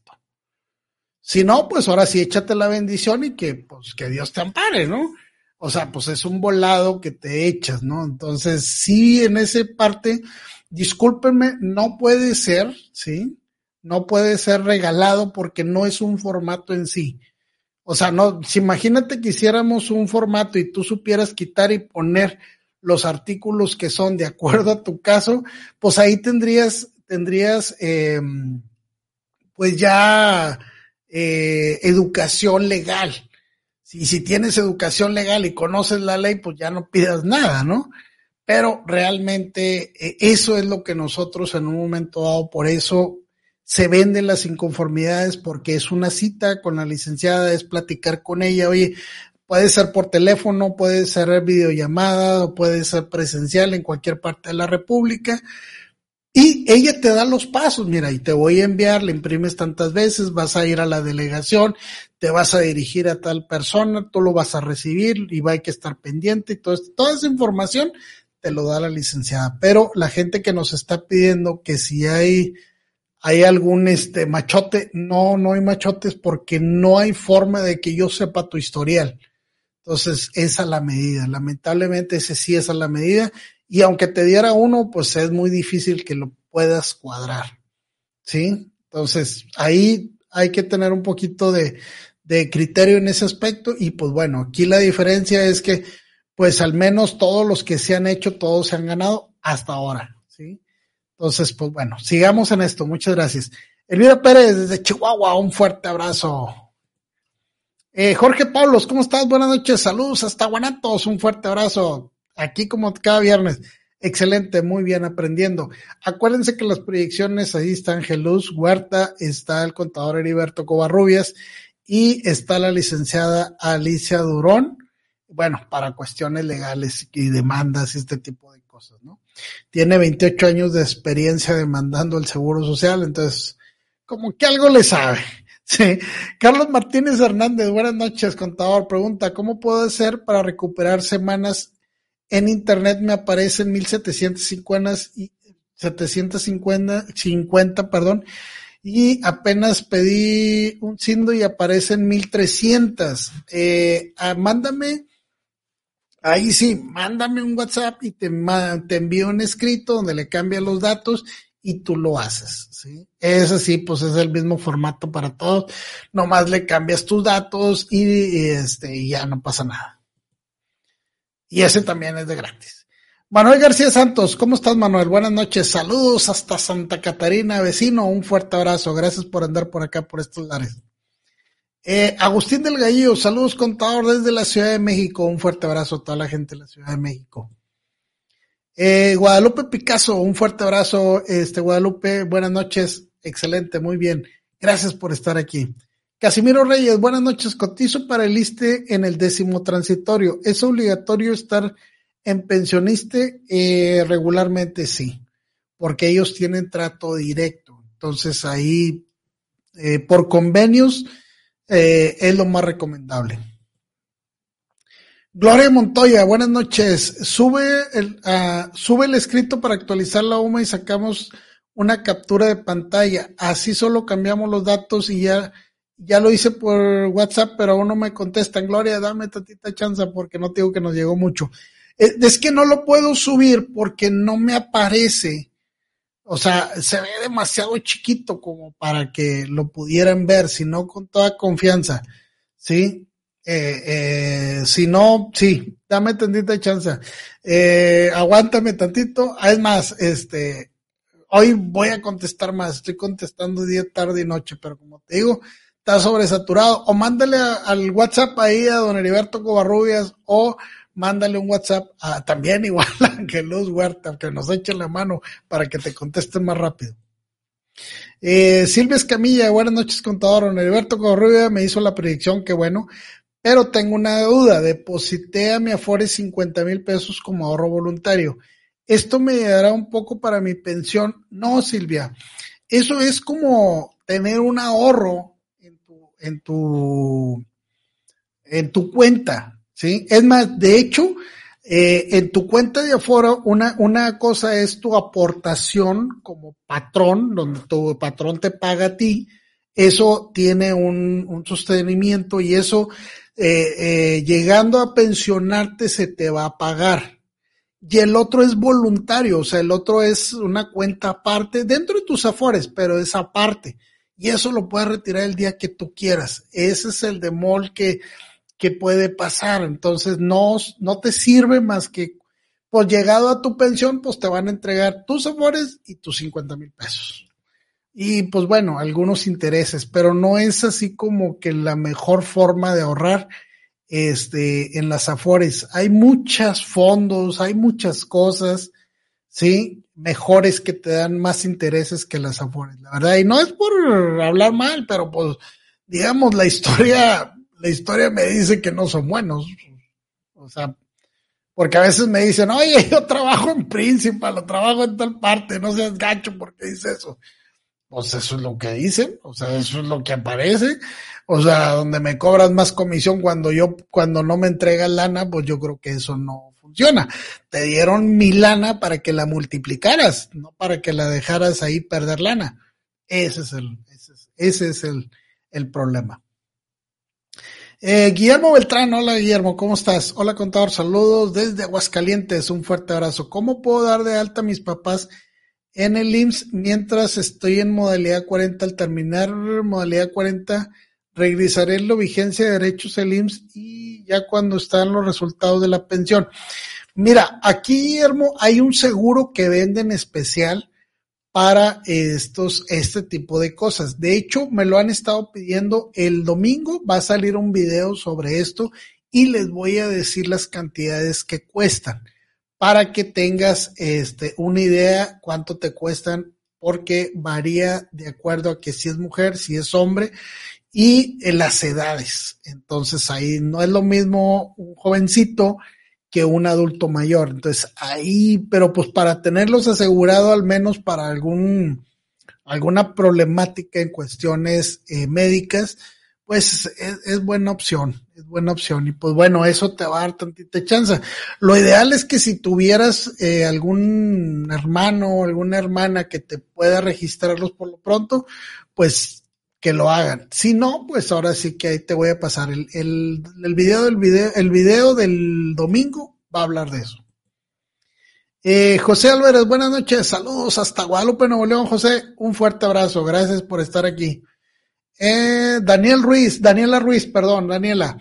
Si no, pues ahora sí échate la bendición y que, pues, que Dios te ampare, ¿no? o sea, pues es un volado que te echas, ¿no? Entonces, sí, en esa parte, discúlpenme, no puede ser, ¿sí? No puede ser regalado porque no es un formato en sí. O sea, no, si imagínate que hiciéramos un formato y tú supieras quitar y poner los artículos que son de acuerdo a tu caso, pues ahí tendrías, tendrías, eh, pues ya eh, educación legal, si, si tienes educación legal y conoces la ley, pues ya no pidas nada, ¿no? Pero realmente eh, eso es lo que nosotros en un momento dado, por eso se venden las inconformidades, porque es una cita con la licenciada, es platicar con ella, oye, puede ser por teléfono, puede ser videollamada, o puede ser presencial en cualquier parte de la República. Y ella te da los pasos, mira, y te voy a enviar, le imprimes tantas veces, vas a ir a la delegación, te vas a dirigir a tal persona, tú lo vas a recibir y va a que estar pendiente y todo esto. Toda esa información te lo da la licenciada. Pero la gente que nos está pidiendo que si hay, hay algún este machote, no, no hay machotes porque no hay forma de que yo sepa tu historial. Entonces, esa es la medida. Lamentablemente, ese sí es a la medida y aunque te diera uno, pues es muy difícil que lo puedas cuadrar. ¿Sí? Entonces, ahí hay que tener un poquito de, de criterio en ese aspecto y pues bueno, aquí la diferencia es que pues al menos todos los que se han hecho, todos se han ganado hasta ahora, ¿sí? Entonces, pues bueno, sigamos en esto. Muchas gracias. Elvira Pérez desde Chihuahua, un fuerte abrazo. Eh, Jorge Pablos, ¿cómo estás? Buenas noches, saludos hasta Guanatos, un fuerte abrazo aquí como cada viernes. Excelente, muy bien aprendiendo. Acuérdense que las proyecciones ahí están Geluz Huerta, está el contador Heriberto Covarrubias y está la licenciada Alicia Durón. bueno, para cuestiones legales y demandas y este tipo de cosas, ¿no? Tiene 28 años de experiencia demandando el Seguro Social, entonces, como que algo le sabe. *laughs* Sí. Carlos Martínez Hernández, buenas noches, contador. Pregunta, ¿cómo puedo hacer para recuperar semanas en internet? Me aparecen 1750 y 750, 50, perdón, y apenas pedí un sindo y aparecen 1300. Eh, ah, mándame Ahí sí, mándame un WhatsApp y te, te envío un escrito donde le cambia los datos y tú lo haces, ¿sí? Ese sí, pues es el mismo formato para todos. Nomás le cambias tus datos y, este, y ya no pasa nada. Y ese también es de gratis. Manuel García Santos, ¿cómo estás, Manuel? Buenas noches. Saludos hasta Santa Catarina, vecino. Un fuerte abrazo. Gracias por andar por acá, por estos lares. Eh, Agustín del Gallillo, saludos contador desde la Ciudad de México. Un fuerte abrazo a toda la gente de la Ciudad de México. Eh, Guadalupe Picasso, un fuerte abrazo. Este Guadalupe, buenas noches. Excelente, muy bien. Gracias por estar aquí. Casimiro Reyes, buenas noches. Cotizo para el ISTE en el décimo transitorio. ¿Es obligatorio estar en pensionista? Eh, regularmente sí, porque ellos tienen trato directo. Entonces ahí, por convenios, eh, es lo más recomendable. Gloria Montoya, buenas noches. Sube el, uh, sube el escrito para actualizar la UMA y sacamos una captura de pantalla. Así solo cambiamos los datos y ya, ya lo hice por WhatsApp, pero aún no me contestan. Gloria, dame tantita chance porque no digo que nos llegó mucho. Eh, es que no lo puedo subir porque no me aparece o sea, se ve demasiado chiquito como para que lo pudieran ver, sino con toda confianza, ¿sí? Eh, eh, si no, sí, dame tantita chance. Eh, aguántame tantito. Es más, este, hoy voy a contestar más. Estoy contestando día, tarde y noche, pero como te digo, está sobresaturado. O mándale al WhatsApp ahí a don Heriberto Covarrubias o mándale un WhatsApp a, también igual *laughs* a Angelus Huerta, que nos eche la mano para que te contesten más rápido. Eh, Silvia Escamilla, buenas noches, contador. Don Heriberto Corrubia me hizo la predicción, que bueno, pero tengo una duda. Deposité a mi Afore 50 mil pesos como ahorro voluntario. ¿Esto me dará un poco para mi pensión? No, Silvia. Eso es como tener un ahorro en tu, en tu, en tu cuenta. ¿sí? Es más, de hecho, eh, en tu cuenta de aforo, una, una cosa es tu aportación como patrón, donde tu patrón te paga a ti, eso tiene un, un sostenimiento y eso, eh, eh, llegando a pensionarte, se te va a pagar. Y el otro es voluntario, o sea, el otro es una cuenta aparte dentro de tus afores, pero es aparte. Y eso lo puedes retirar el día que tú quieras. Ese es el demol que que puede pasar. Entonces, no, no te sirve más que, pues llegado a tu pensión, pues te van a entregar tus amores y tus 50 mil pesos. Y pues bueno, algunos intereses, pero no es así como que la mejor forma de ahorrar este, en las afores. Hay muchos fondos, hay muchas cosas, ¿sí? Mejores que te dan más intereses que las afores, la verdad. Y no es por hablar mal, pero pues, digamos, la historia la historia me dice que no son buenos. O sea, porque a veces me dicen, oye, yo trabajo en Principal o trabajo en tal parte, no seas gacho porque dice eso. Pues eso es lo que dicen, o sea, eso es lo que aparece. O sea, donde me cobras más comisión cuando yo, cuando no me entregas lana, pues yo creo que eso no funciona. Te dieron mi lana para que la multiplicaras, no para que la dejaras ahí perder lana. Ese es el, ese es, ese es el, el problema. Eh, Guillermo Beltrán, hola Guillermo, ¿cómo estás? Hola contador, saludos desde Aguascalientes, un fuerte abrazo. ¿Cómo puedo dar de alta a mis papás en el IMSS mientras estoy en modalidad 40? Al terminar modalidad 40, regresaré en la vigencia de derechos del IMSS y ya cuando están los resultados de la pensión. Mira, aquí Guillermo hay un seguro que venden especial para estos, este tipo de cosas. De hecho, me lo han estado pidiendo. El domingo va a salir un video sobre esto y les voy a decir las cantidades que cuestan para que tengas este, una idea cuánto te cuestan porque varía de acuerdo a que si es mujer, si es hombre y en las edades. Entonces ahí no es lo mismo un jovencito que un adulto mayor. Entonces ahí, pero pues para tenerlos asegurado al menos para algún, alguna problemática en cuestiones eh, médicas, pues es, buena opción, es buena opción. Y pues bueno, eso te va a dar tantita chance. Lo ideal es que si tuvieras eh, algún hermano o alguna hermana que te pueda registrarlos por lo pronto, pues que lo hagan. Si no, pues ahora sí que ahí te voy a pasar el, el, el video del video, el video del domingo va a hablar de eso. Eh, José Álvarez, buenas noches, saludos hasta Guadalupe, Nuevo León, José, un fuerte abrazo, gracias por estar aquí. Eh, Daniel Ruiz, Daniela Ruiz, perdón, Daniela.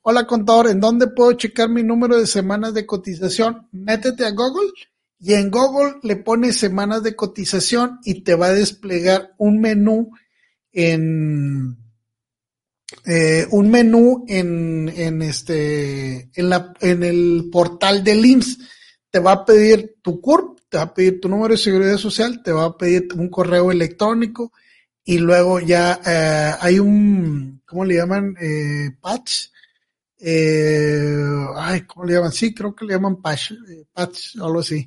Hola contador, ¿en dónde puedo checar mi número de semanas de cotización? Métete a Google y en Google le pones semanas de cotización y te va a desplegar un menú en eh, un menú en, en este en la en el portal del IMSS te va a pedir tu CURP, te va a pedir tu número de seguridad social, te va a pedir un correo electrónico, y luego ya eh, hay un, ¿cómo le llaman? Eh, patch. Eh, ay, ¿cómo le llaman? Sí, creo que le llaman patch, eh, patch, algo así.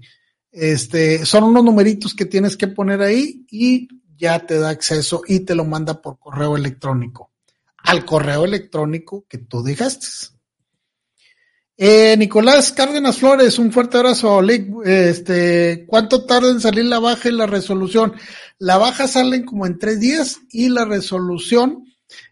Este, son unos numeritos que tienes que poner ahí y ya te da acceso y te lo manda por correo electrónico. Al correo electrónico que tú dejaste. Eh, Nicolás Cárdenas Flores, un fuerte abrazo. Este, ¿cuánto tarda en salir la baja y la resolución? La baja salen como en tres días y la resolución,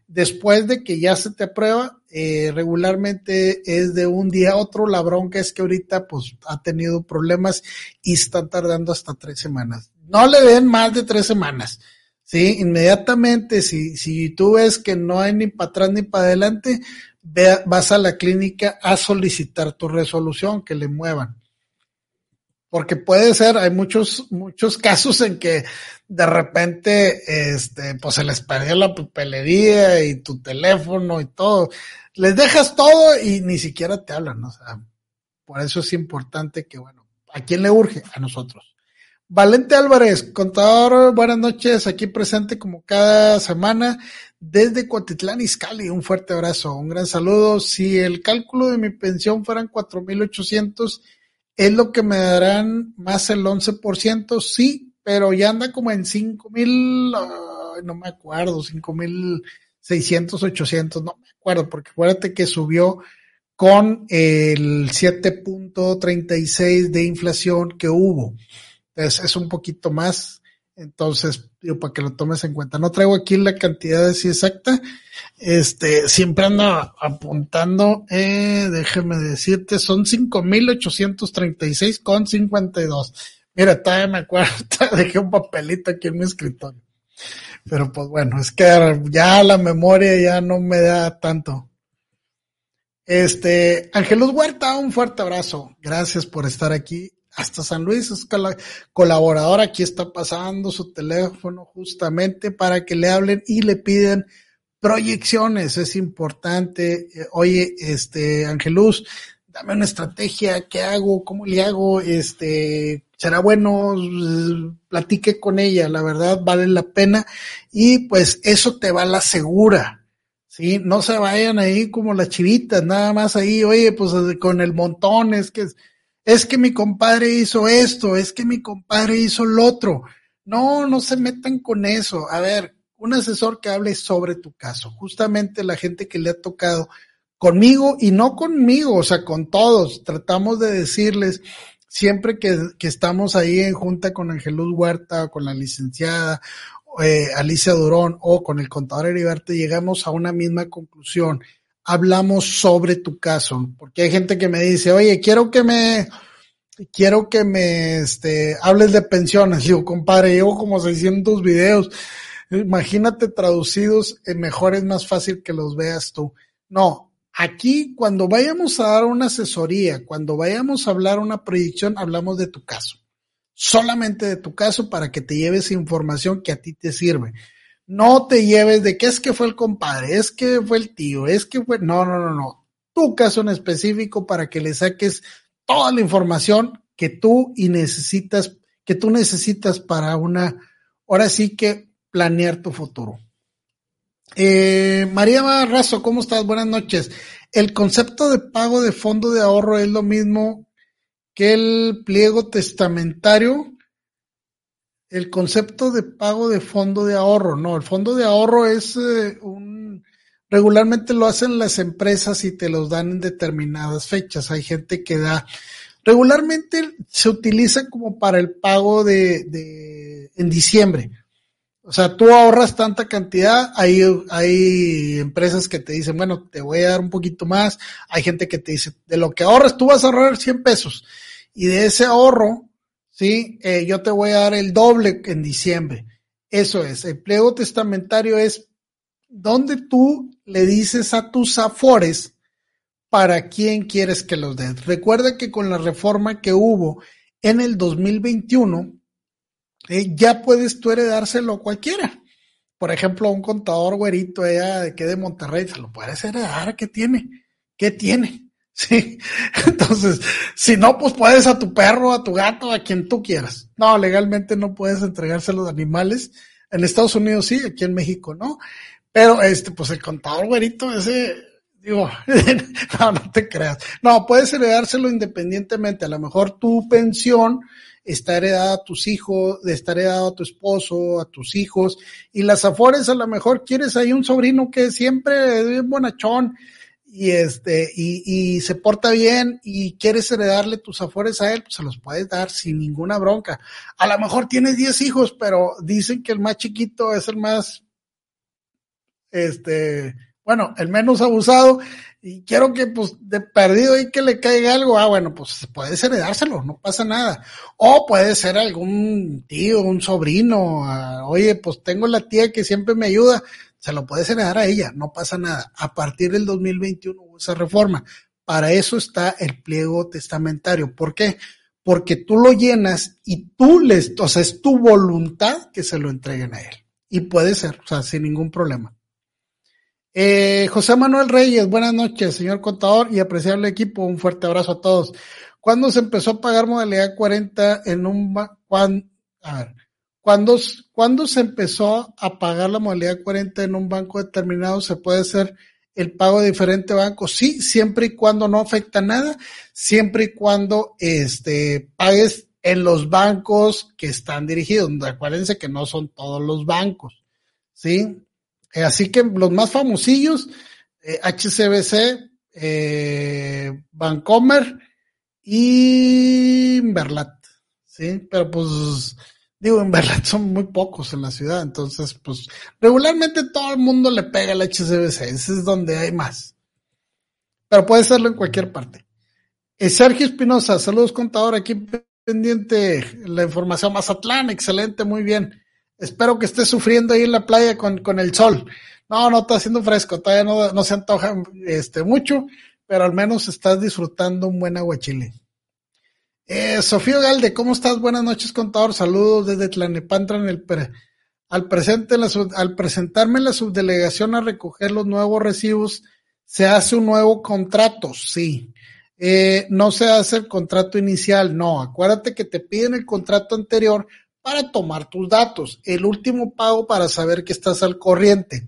después de que ya se te aprueba, eh, regularmente es de un día a otro. La bronca es que ahorita pues ha tenido problemas y están tardando hasta tres semanas. No le den más de tres semanas. Sí, inmediatamente, si, si tú ves que no hay ni para atrás ni para adelante, vas a la clínica a solicitar tu resolución, que le muevan. Porque puede ser, hay muchos, muchos casos en que de repente, este, pues se les perdió la papelería y tu teléfono y todo. Les dejas todo y ni siquiera te hablan, o sea, por eso es importante que, bueno, ¿a quién le urge? A nosotros. Valente Álvarez, contador, buenas noches, aquí presente como cada semana desde Coatitlán, Izcalli. Un fuerte abrazo, un gran saludo. Si el cálculo de mi pensión fueran 4,800, ¿es lo que me darán más el 11%? Sí, pero ya anda como en 5,000, no me acuerdo, 5,600, 800, no me acuerdo, porque acuérdate que subió con el 7.36 de inflación que hubo es, un poquito más. Entonces, digo, para que lo tomes en cuenta. No traigo aquí la cantidad así exacta. Este, siempre ando apuntando, eh, déjeme decirte, son 5,836 con 52. Mira, todavía me acuerdo, *laughs* dejé un papelito aquí en mi escritorio. Pero pues bueno, es que ya la memoria ya no me da tanto. Este, Ángelus Huerta, un fuerte abrazo. Gracias por estar aquí hasta San Luis es colaborador, aquí está pasando su teléfono justamente para que le hablen y le piden proyecciones, es importante. Eh, oye, este, Angelus, dame una estrategia, ¿qué hago? ¿Cómo le hago? Este, será bueno, platique con ella, la verdad vale la pena y pues eso te va a la segura. Sí, no se vayan ahí como las chivitas, nada más ahí, oye, pues con el montón, es que es que mi compadre hizo esto, es que mi compadre hizo lo otro. No, no se metan con eso. A ver, un asesor que hable sobre tu caso, justamente la gente que le ha tocado conmigo y no conmigo, o sea, con todos. Tratamos de decirles siempre que, estamos ahí en junta con Angeluz Huerta, con la licenciada eh, Alicia Durón o con el contador Heriberto, llegamos a una misma conclusión hablamos sobre tu caso, porque hay gente que me dice, oye, quiero que me, quiero que me, este, hables de pensiones. Digo, compadre, llevo como 600 videos. Imagínate traducidos, en mejor es más fácil que los veas tú. No, aquí cuando vayamos a dar una asesoría, cuando vayamos a hablar una proyección, hablamos de tu caso. Solamente de tu caso para que te lleves información que a ti te sirve. No te lleves de que es que fue el compadre, es que fue el tío, es que fue. No, no, no, no. Tu caso en específico para que le saques toda la información que tú y necesitas, que tú necesitas para una, ahora sí que planear tu futuro. Eh, María Barrazo, ¿cómo estás? Buenas noches. El concepto de pago de fondo de ahorro es lo mismo que el pliego testamentario. El concepto de pago de fondo de ahorro, no, el fondo de ahorro es eh, un, regularmente lo hacen las empresas y te los dan en determinadas fechas. Hay gente que da, regularmente se utiliza como para el pago de, de en diciembre. O sea, tú ahorras tanta cantidad, hay, hay empresas que te dicen, bueno, te voy a dar un poquito más, hay gente que te dice, de lo que ahorras, tú vas a ahorrar 100 pesos, y de ese ahorro, sí, eh, yo te voy a dar el doble en diciembre. Eso es, el pliego testamentario es donde tú le dices a tus afores para quién quieres que los des. Recuerda que con la reforma que hubo en el 2021, eh, ya puedes tú heredárselo a cualquiera. Por ejemplo, un contador güerito allá de que de Monterrey, se lo puedes heredar, ¿qué tiene? ¿Qué tiene? Sí. *laughs* Entonces, si no, pues puedes a tu perro, a tu gato, a quien tú quieras. No, legalmente no puedes entregárselo a animales. En Estados Unidos sí, aquí en México no. Pero este, pues el contador güerito, ese, digo, *laughs* no, no te creas. No, puedes heredárselo independientemente. A lo mejor tu pensión está heredada a tus hijos, está heredado a tu esposo, a tus hijos, y las afores a lo mejor quieres ahí un sobrino que siempre es bien bonachón y este, y, y se porta bien y quieres heredarle tus afores a él, pues se los puedes dar sin ninguna bronca. A lo mejor tienes 10 hijos, pero dicen que el más chiquito es el más, este, bueno, el menos abusado y quiero que pues de perdido y que le caiga algo, ah, bueno, pues puedes heredárselo, no pasa nada. O puede ser algún tío, un sobrino, ah, oye, pues tengo la tía que siempre me ayuda, se lo puedes heredar a ella, no pasa nada. A partir del 2021 hubo esa reforma. Para eso está el pliego testamentario. ¿Por qué? Porque tú lo llenas y tú les, o sea, es tu voluntad que se lo entreguen a él. Y puede ser, o sea, sin ningún problema. Eh, José Manuel Reyes, buenas noches, señor contador y apreciable equipo. Un fuerte abrazo a todos. ¿Cuándo se empezó a pagar modalidad 40 en un cuando, a ver, ¿cuándo, se empezó a pagar la modalidad 40 en un banco determinado? ¿Se puede hacer el pago de diferente banco? Sí, siempre y cuando no afecta nada, siempre y cuando este pagues en los bancos que están dirigidos. Acuérdense que no son todos los bancos, ¿sí? Eh, así que los más famosillos, HCBC, eh, eh, Vancomer y Inverlat, ¿sí? Pero pues, digo, Inverlat son muy pocos en la ciudad, entonces, pues, regularmente todo el mundo le pega al HCBC, ese es donde hay más. Pero puede serlo en cualquier parte. Sergio Espinosa, saludos contador, aquí pendiente la información Mazatlán, excelente, muy bien. Espero que estés sufriendo ahí en la playa con, con el sol. No, no está haciendo fresco, todavía no, no se antoja este, mucho, pero al menos estás disfrutando un buen aguachile. Eh, Sofía Galde, ¿cómo estás? Buenas noches, contador. Saludos desde Tlanepantla en el al presente al presentarme en la subdelegación a recoger los nuevos recibos, se hace un nuevo contrato, sí. Eh, no se hace el contrato inicial, no. Acuérdate que te piden el contrato anterior para tomar tus datos, el último pago para saber que estás al corriente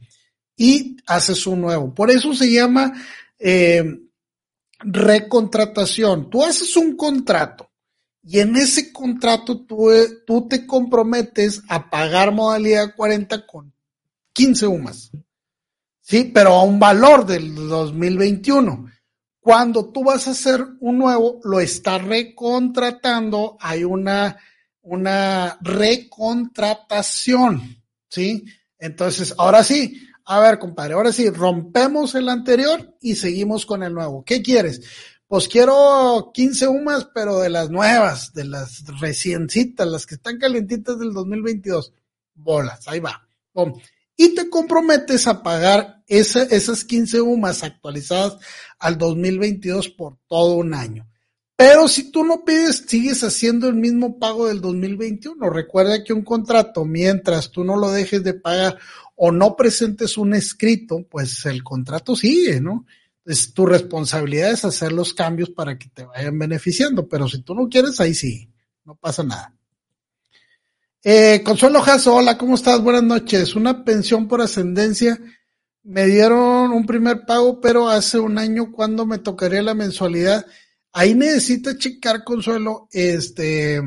y haces un nuevo. Por eso se llama eh, recontratación. Tú haces un contrato y en ese contrato tú, te comprometes a pagar modalidad 40 con 15 UMAS. Sí, pero a un valor del 2021. Cuando tú vas a hacer un nuevo, lo estás recontratando, hay una una recontratación, ¿sí? Entonces, ahora sí, a ver, compadre, ahora sí, rompemos el anterior y seguimos con el nuevo. ¿Qué quieres? Pues quiero 15 humas, pero de las nuevas, de las reciencitas, las que están calientitas del 2022. Bolas, ahí va. Y te comprometes a pagar esas 15 humas actualizadas al 2022 por todo un año. Pero si tú no pides, sigues haciendo el mismo pago del 2021. Recuerda que un contrato, mientras tú no lo dejes de pagar o no presentes un escrito, pues el contrato sigue, ¿no? Es tu responsabilidad es hacer los cambios para que te vayan beneficiando, pero si tú no quieres, ahí sí, no pasa nada. Eh, Consuelo Jasso, hola, ¿cómo estás? Buenas noches. Una pensión por ascendencia me dieron un primer pago, pero hace un año cuando me tocaría la mensualidad. Ahí necesito checar, Consuelo, este,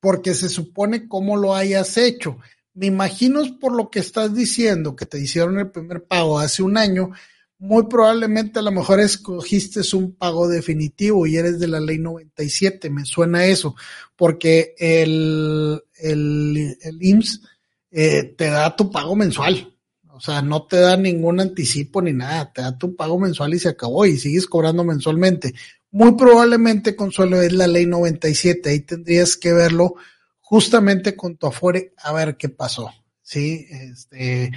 porque se supone cómo lo hayas hecho. Me imagino por lo que estás diciendo, que te hicieron el primer pago hace un año, muy probablemente a lo mejor escogiste un pago definitivo y eres de la ley 97, me suena eso, porque el, el, el IMSS eh, te da tu pago mensual. O sea, no te da ningún anticipo ni nada, te da tu pago mensual y se acabó y sigues cobrando mensualmente. Muy probablemente, Consuelo, es la ley 97, ahí tendrías que verlo justamente con tu Afore a ver qué pasó. Sí, este,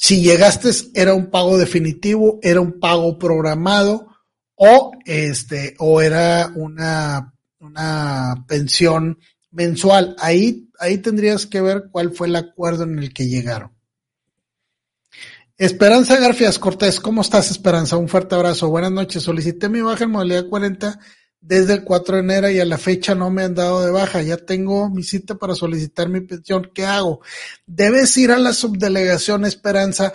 si llegaste era un pago definitivo, era un pago programado o este, o era una, una pensión mensual. Ahí, ahí tendrías que ver cuál fue el acuerdo en el que llegaron. Esperanza Garfias Cortés, ¿cómo estás, Esperanza? Un fuerte abrazo. Buenas noches. Solicité mi baja en modalidad 40 desde el 4 de enero y a la fecha no me han dado de baja. Ya tengo mi cita para solicitar mi pensión. ¿Qué hago? Debes ir a la subdelegación Esperanza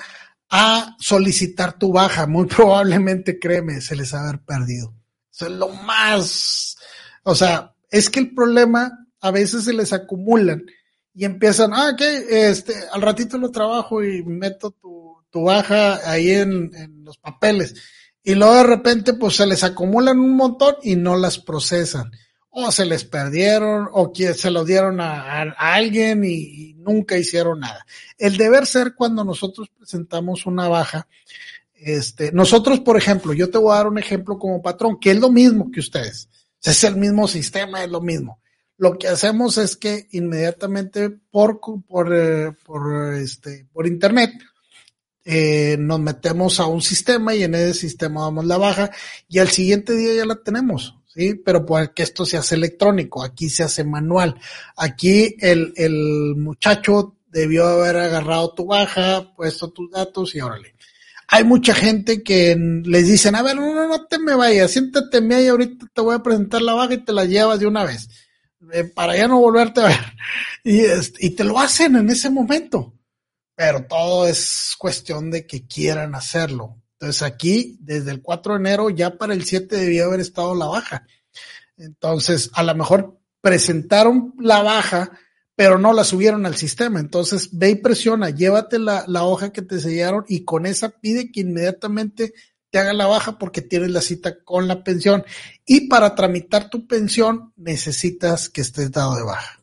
a solicitar tu baja. Muy *laughs* probablemente, créeme, se les ha haber perdido. Eso es lo más. O sea, es que el problema a veces se les acumulan y empiezan, ah, que este, al ratito lo trabajo y meto tu tu baja ahí en, los papeles. Y luego de repente pues se les acumulan un montón y no las procesan. O se les perdieron o se lo dieron a, alguien y, nunca hicieron nada. El deber ser cuando nosotros presentamos una baja, este, nosotros, por ejemplo, yo te voy a dar un ejemplo como patrón, que es lo mismo que ustedes. Es el mismo sistema, es lo mismo. Lo que hacemos es que inmediatamente por, por, eh, por, este, por internet, eh, nos metemos a un sistema y en ese sistema damos la baja y al siguiente día ya la tenemos, ¿sí? Pero porque esto se hace electrónico, aquí se hace manual. Aquí el, el muchacho debió haber agarrado tu baja, puesto tus datos y órale. Hay mucha gente que les dicen, a ver, no, no, no te me vayas, siéntate ahí, ahorita te voy a presentar la baja y te la llevas de una vez, eh, para ya no volverte a ver. *laughs* Y, y te lo hacen en ese momento pero todo es cuestión de que quieran hacerlo. Entonces aquí, desde el 4 de enero, ya para el 7 debía haber estado la baja. Entonces, a lo mejor presentaron la baja, pero no la subieron al sistema. Entonces, ve y presiona, llévate la, la hoja que te sellaron y con esa pide que inmediatamente te haga la baja porque tienes la cita con la pensión. Y para tramitar tu pensión necesitas que estés dado de baja.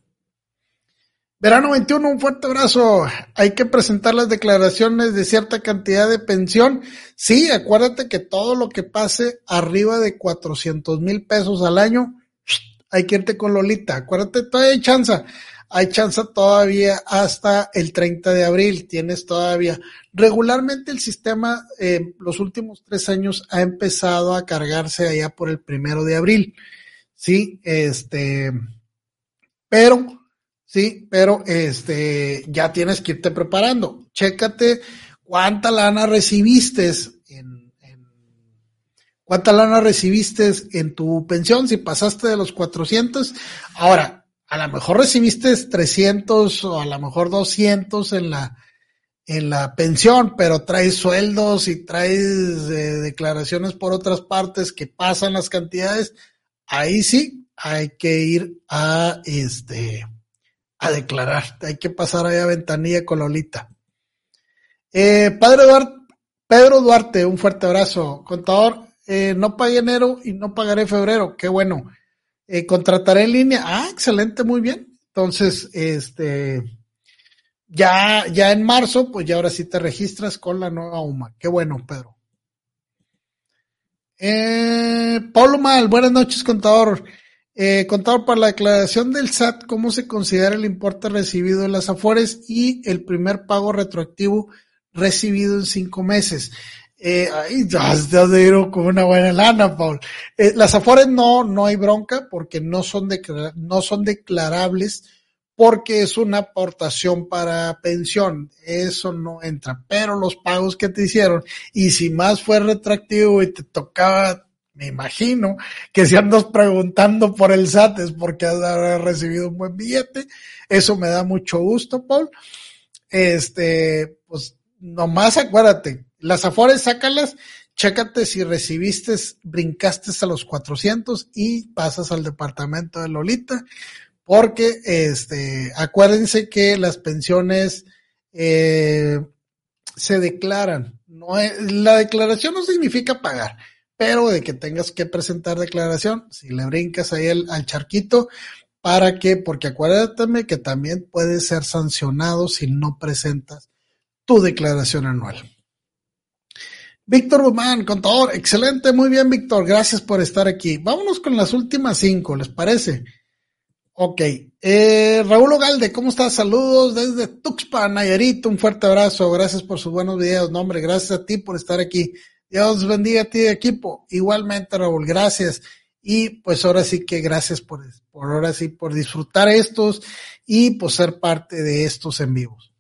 Verano 21, un fuerte abrazo. Hay que presentar las declaraciones de cierta cantidad de pensión. Sí, acuérdate que todo lo que pase arriba de 400 mil pesos al año, *sniffs* hay que irte con Lolita. Acuérdate, todavía hay chance. Hay chance todavía hasta el 30 de abril. Tienes todavía. Regularmente el sistema, eh, los últimos tres años, ha empezado a cargarse allá por el primero de abril. Sí, este, pero sí, pero este, ya tienes que irte preparando. Chécate cuánta lana recibiste en, cuánta lana recibiste en tu pensión, si pasaste de los 400. Ahora, a lo mejor recibiste 300 o a lo mejor 200 en la, en la pensión, pero traes sueldos y traes eh, declaraciones por otras partes que pasan las cantidades, ahí sí hay que ir a este a declarar. Hay que pasar ahí a ventanilla con Lolita. Eh, padre Duarte, Pedro Duarte, un fuerte abrazo. Contador, eh, no pagué enero y no pagaré febrero. Qué bueno. Eh, contrataré en línea. Ah, excelente, muy bien. Entonces, este, ya, ya en marzo, pues ya ahora sí te registras con la nueva UMA. Qué bueno, Pedro. Eh, Pablo Mal, buenas noches, contador. Eh, contador, para la declaración del SAT, ¿cómo se considera el importe recibido en las Afores y el primer pago retroactivo recibido en cinco meses? Eh, ay, ya de con una buena lana, Paul. Eh, las Afores no, no hay bronca porque no son, no son declarables porque es una aportación para pensión. Eso no entra. Pero los pagos que te hicieron, y si más fue retroactivo y te tocaba me imagino que si andas preguntando por el SAT es porque has recibido un buen billete. Eso me da mucho gusto, Paul. Este, pues nomás acuérdate, las afores sácalas, chécate si recibiste, brincaste a los 400 y pasas al departamento de Lolita, porque este, acuérdense que las pensiones eh, se declaran. No la declaración no significa pagar, pero de que tengas que presentar declaración, si le brincas ahí al charquito, ¿para qué? Porque acuérdate que también puedes ser sancionado si no presentas tu declaración anual. Víctor Guzmán, contador, excelente, muy bien, Víctor, gracias por estar aquí. Vámonos con las últimas cinco, ¿les parece? Ok, eh, Raúl Ogalde, ¿cómo estás? Saludos desde Tuxpan, Nayarit, un fuerte abrazo, gracias por sus buenos videos, no hombre, gracias a ti por estar aquí. Dios bendiga a ti, equipo. Igualmente, Raúl, gracias. Y pues ahora sí que gracias por, por ahora sí, por disfrutar estos y por ser parte de estos en vivos.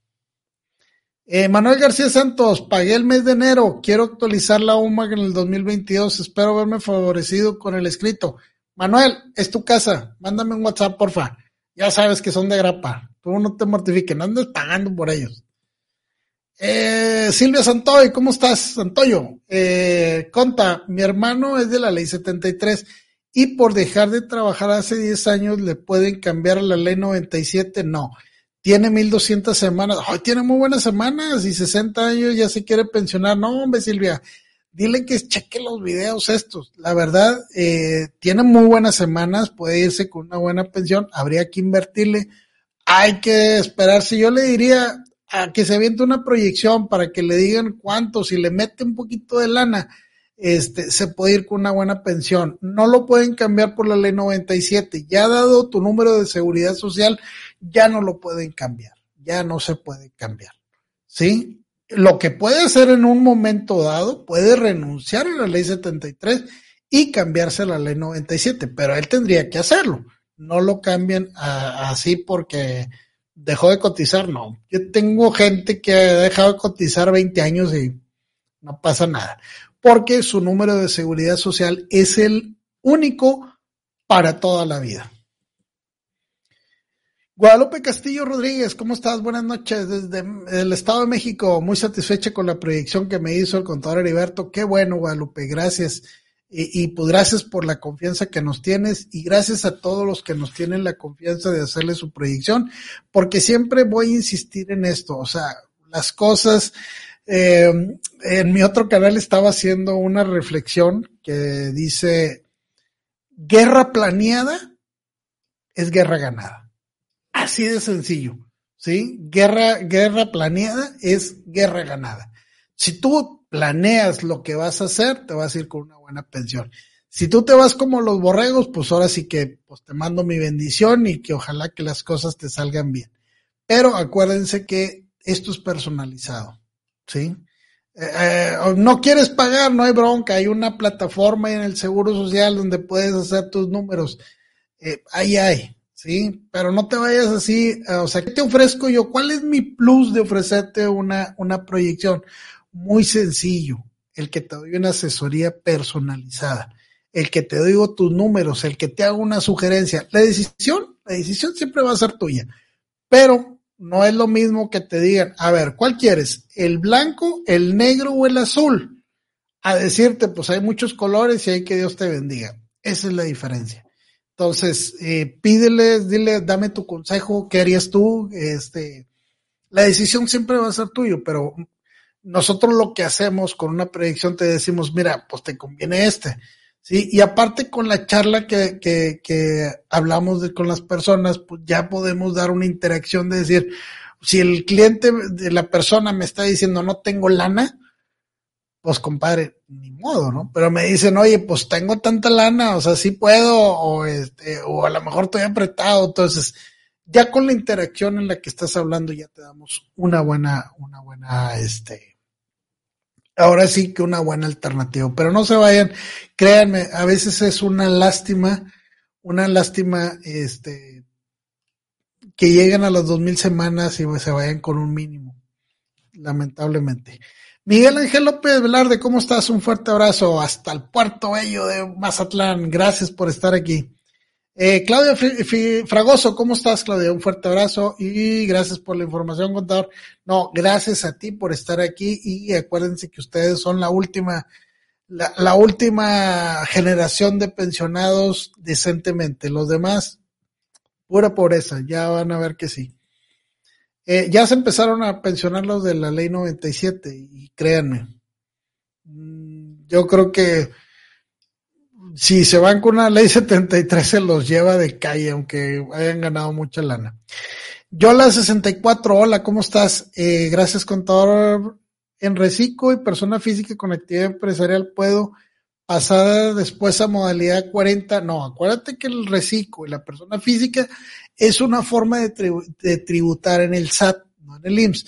Eh, Manuel García Santos, pagué el mes de enero, quiero actualizar la UMA en el 2022, espero verme favorecido con el escrito. Manuel, es tu casa, mándame un WhatsApp, porfa. Ya sabes que son de grapa, tú no te mortifiques, no andes pagando por ellos. Eh, Silvia Santoy, ¿cómo estás, Santoyo? Eh, conta, mi hermano es de la ley 73 y por dejar de trabajar hace 10 años le pueden cambiar la ley 97, no tiene 1200 semanas, ay, tiene muy buenas semanas y 60 años ya se quiere pensionar. No, hombre, Silvia, dile que cheque los videos estos. La verdad, eh, tiene muy buenas semanas, puede irse con una buena pensión, habría que invertirle. Hay que esperarse. Yo le diría a que se aviente una proyección para que le digan cuánto, si le mete un poquito de lana, este, se puede ir con una buena pensión. No lo pueden cambiar por la ley 97. Ya dado tu número de seguridad social, ya no lo pueden cambiar. Ya no se puede cambiar. ¿Sí? Lo que puede hacer en un momento dado, puede renunciar a la ley 73 y cambiarse a la ley 97, pero él tendría que hacerlo. No lo cambien así porque dejó de cotizar, no. Yo tengo gente que ha dejado de cotizar 20 años y no pasa nada porque su número de seguridad social es el único para toda la vida. Guadalupe Castillo Rodríguez, ¿cómo estás? Buenas noches desde el Estado de México. Muy satisfecha con la proyección que me hizo el contador Heriberto. Qué bueno, Guadalupe, gracias. Y, y, pues gracias por la confianza que nos tienes y gracias a todos los que nos tienen la confianza de hacerle su proyección, porque siempre voy a insistir en esto. O sea, las cosas eh, en mi otro canal estaba haciendo una reflexión que dice, guerra planeada es guerra ganada. Así de sencillo, ¿sí? Guerra, guerra planeada es guerra ganada. Si tú planeas lo que vas a hacer, te vas a ir con una buena pensión. Si tú te vas como los borregos, pues ahora sí que pues te mando mi bendición y que ojalá que las cosas te salgan bien. Pero acuérdense que esto es personalizado. ¿sí? Eh, eh, no quieres pagar, no hay bronca, hay una plataforma en el Seguro Social donde puedes hacer tus números. Eh, ahí hay, ¿sí? Pero no te vayas así, o sea, ¿qué te ofrezco yo? ¿Cuál es mi plus de ofrecerte una, una proyección? Muy sencillo, el que te doy una asesoría personalizada, el que te digo tus números, el que te hago una sugerencia. La decisión, la decisión siempre va a ser tuya, pero no es lo mismo que te digan, a ver, ¿cuál quieres? ¿El blanco, el negro o el azul? A decirte, pues hay muchos colores y hay que Dios te bendiga. Esa es la diferencia. Entonces, eh, pídele, dile, dame tu consejo, ¿qué harías tú? Este, la decisión siempre va a ser tuyo, pero nosotros lo que hacemos con una predicción te decimos, mira, pues te conviene este. Sí, y aparte con la charla que, que, que hablamos de, con las personas, pues ya podemos dar una interacción de decir, si el cliente de la persona me está diciendo no tengo lana, pues compadre, ni modo, ¿no? Pero me dicen, oye, pues tengo tanta lana, o sea, sí puedo, o este, o a lo mejor estoy apretado, entonces, ya con la interacción en la que estás hablando, ya te damos una buena, una buena, este, ahora sí que una buena alternativa. Pero no se vayan, créanme, a veces es una lástima, una lástima, este, que lleguen a las dos mil semanas y se vayan con un mínimo, lamentablemente. Miguel Ángel López Velarde, ¿cómo estás? Un fuerte abrazo hasta el puerto bello de Mazatlán. Gracias por estar aquí. Eh, Claudia Fragoso, ¿cómo estás, Claudia? Un fuerte abrazo y gracias por la información, contador. No, gracias a ti por estar aquí y acuérdense que ustedes son la última, la, la última generación de pensionados decentemente. Los demás, pura pobreza, ya van a ver que sí. Eh, ya se empezaron a pensionar los de la ley 97 y créanme, mm, yo creo que si se van con una ley 73 se los lleva de calle, aunque hayan ganado mucha lana. Yola 64, hola, ¿cómo estás? Eh, gracias, contador. En reciclo y persona física con actividad empresarial puedo pasar después a modalidad 40. No, acuérdate que el reciclo y la persona física es una forma de, de tributar en el SAT, no en el IMSS.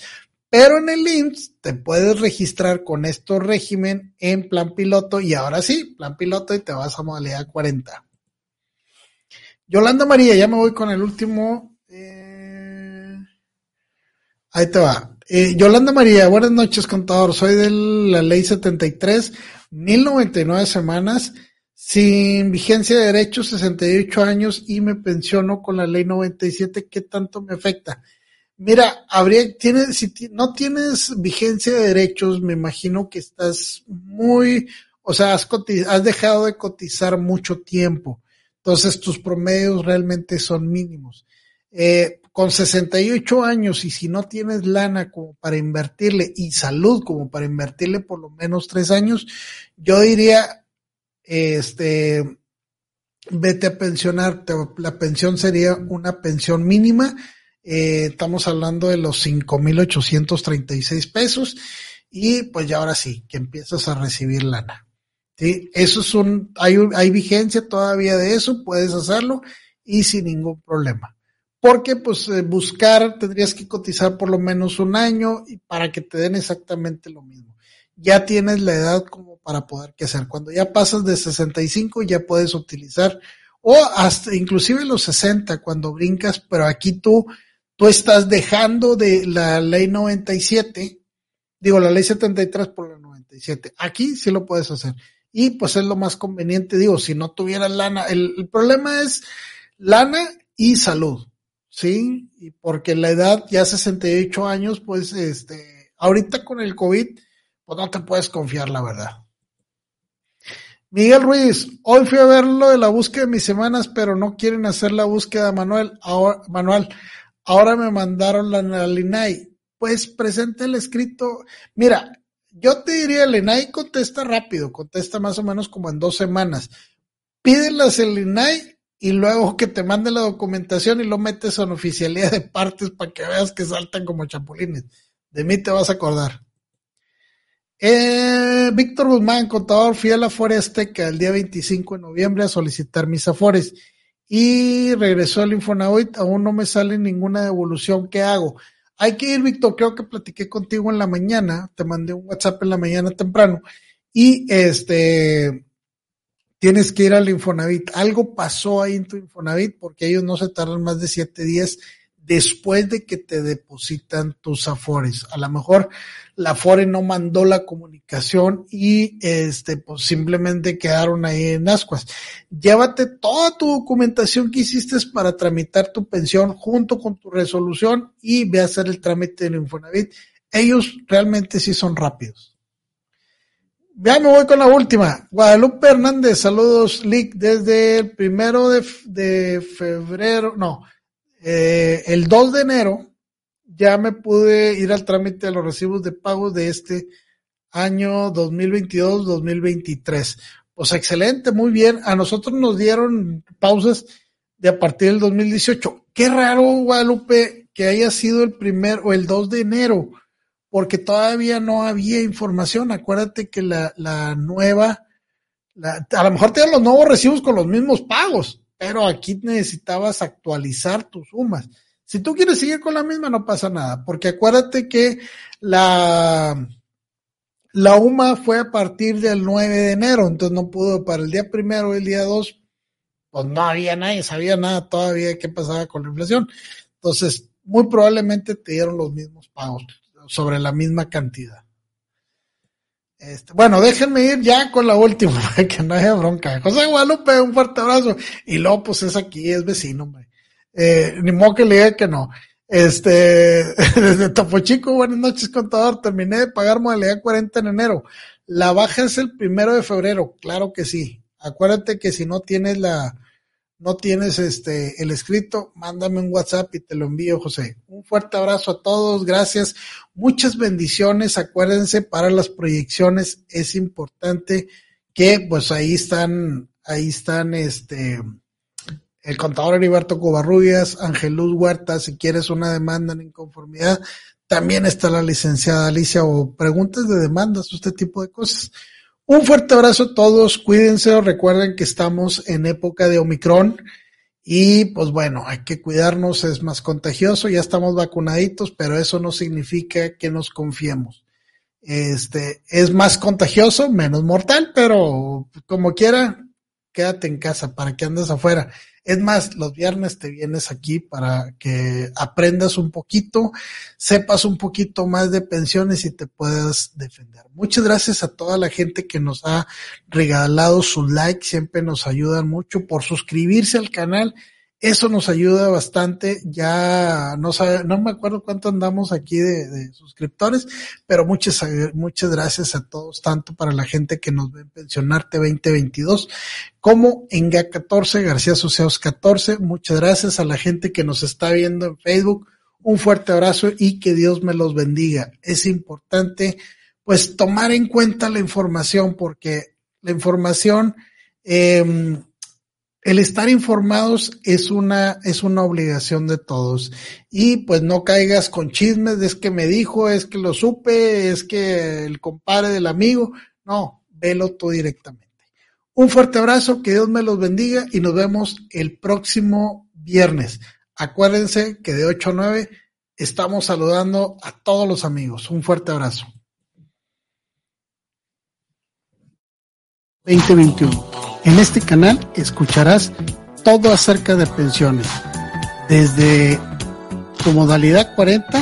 Pero en el IMSS te puedes registrar con este régimen en plan piloto y ahora sí, plan piloto y te vas a modalidad 40. Yolanda María, ya me voy con el último. Eh, ahí te va. Eh, Yolanda María, buenas noches, contador. Soy de la ley 73, 1099 semanas, sin vigencia de derechos, 68 años y me pensiono con la ley 97. ¿Qué tanto me afecta? Mira, habría, tienes, si no tienes vigencia de derechos, me imagino que estás muy, o sea, has, has dejado de cotizar mucho tiempo. Entonces tus promedios realmente son mínimos. Eh, con 68 años y si no tienes lana como para invertirle y salud como para invertirle por lo menos tres años, yo diría, este, vete a pensionar. La pensión sería una pensión mínima eh, estamos hablando de los 5.836 pesos y pues ya ahora sí, que empiezas a recibir lana. ¿sí? Eso es un, hay, hay vigencia todavía de eso, puedes hacerlo y sin ningún problema. Porque pues eh, buscar tendrías que cotizar por lo menos un año y para que te den exactamente lo mismo. Ya tienes la edad como para poder que hacer. Cuando ya pasas de 65 ya puedes utilizar o hasta inclusive los 60 cuando brincas, pero aquí tú tú estás dejando de la ley 97, digo la ley 73 por la 97. Aquí sí lo puedes hacer. Y pues es lo más conveniente, digo, si no tuvieras lana, el, problema es lana y salud, ¿sí? Y porque la edad ya 68 años, pues este, ahorita con el COVID, pues no te puedes confiar, la verdad. Miguel Ruiz, hoy fui a ver lo de la búsqueda de mis semanas, pero no quieren hacer la búsqueda manual. Ahora, manual. Ahora me mandaron la, LINAI. Pues presente el escrito. Mira, yo te diría, el INAI contesta rápido, contesta más o menos como en dos semanas. Pídelas el INAI y luego que te mande la documentación y lo metes en oficialidad de partes para que veas que saltan como chapulines. De mí te vas a acordar. Eh, Víctor Guzmán, contador, fui a la Fuera Azteca el día 25 de noviembre a solicitar mis afores y regresó al Infonavit, aún no me sale ninguna devolución, ¿qué hago? Hay que ir, Víctor, creo que platiqué contigo en la mañana, te mandé un WhatsApp en la mañana temprano y este tienes que ir al Infonavit. Algo pasó ahí en tu Infonavit porque ellos no se tardan más de siete días después de que te depositan tus afores. A lo mejor la Afore no mandó la comunicación y este pues simplemente quedaron ahí en ascuas. Llévate toda tu documentación que hiciste para tramitar tu pensión junto con tu resolución y ve a hacer el trámite del Infonavit. Ellos realmente sí son rápidos. Ya me voy con la última. Guadalupe Hernández, saludos, Lick, desde el primero de, de febrero, no, eh, el 2 de enero ya me pude ir al trámite de los recibos de pago de este año 2022-2023. Pues excelente, muy bien. A nosotros nos dieron pausas de a partir del 2018. Qué raro, Guadalupe, que haya sido el primer o el 2 de enero, porque todavía no había información. Acuérdate que la, nueva, a lo mejor tienen los nuevos recibos con los mismos pagos pero aquí necesitabas actualizar tus sumas. Si tú quieres seguir con la misma, no pasa nada, porque acuérdate que la, la UMA fue a partir del 9 de enero, entonces no pudo para el día primero o el día 2, pues no había nadie, sabía nada todavía de qué pasaba con la inflación. Entonces, muy probablemente te dieron los mismos pagos sobre la misma cantidad. Este, bueno, déjenme ir ya con la última, *laughs* que no haya bronca. José Guadalupe, un fuerte abrazo. Y luego, pues es aquí, es vecino, hombre. Eh, ni modo que le diga que no. Este, *laughs* desde Topo Chico, buenas noches, contador. Terminé de pagar modalidad 40 en enero. La baja es el primero de febrero, claro que sí. Acuérdate que si no tienes la, no tienes este, el escrito, mándame un WhatsApp y te lo envío, José. Un fuerte abrazo a todos, gracias. Muchas bendiciones. Acuérdense, para las proyecciones es importante que, pues ahí están, ahí están, este, el contador Heriberto Covarrubias, Ángel Luz Huerta, si quieres una demanda en inconformidad, también está la licenciada Alicia o preguntas de demandas, este tipo de cosas. Un fuerte abrazo a todos, cuídense, recuerden que estamos en época de Omicron y pues bueno, hay que cuidarnos, es más contagioso, ya estamos vacunaditos, pero eso no significa que nos confiemos. Este, es más contagioso, menos mortal, pero como quiera, quédate en casa, para que andes afuera. Es más, los viernes te vienes aquí para que aprendas un poquito, sepas un poquito más de pensiones y te puedas defender. Muchas gracias a toda la gente que nos ha regalado sus likes, siempre nos ayudan mucho por suscribirse al canal eso nos ayuda bastante. Ya no sabe, no me acuerdo cuánto andamos aquí de, suscriptores, pero muchas, muchas gracias a todos, tanto para la gente que nos ve en Pensionarte 2022 como en GA14, García Asociados 14. Muchas gracias a la gente que nos está viendo en Facebook. Un fuerte abrazo y que Dios me los bendiga. Es importante, pues, tomar en cuenta la información porque la información, eh, el estar informados es una, es una obligación de todos. Y pues no caigas con chismes, es que me dijo, es que lo supe, es que el compadre del amigo. No, velo tú directamente. Un fuerte abrazo, que Dios me los bendiga y nos vemos el próximo viernes. Acuérdense que de 8 a 9 estamos saludando a todos los amigos. Un fuerte abrazo. 2021 en este canal escucharás todo acerca de pensiones, desde tu modalidad 40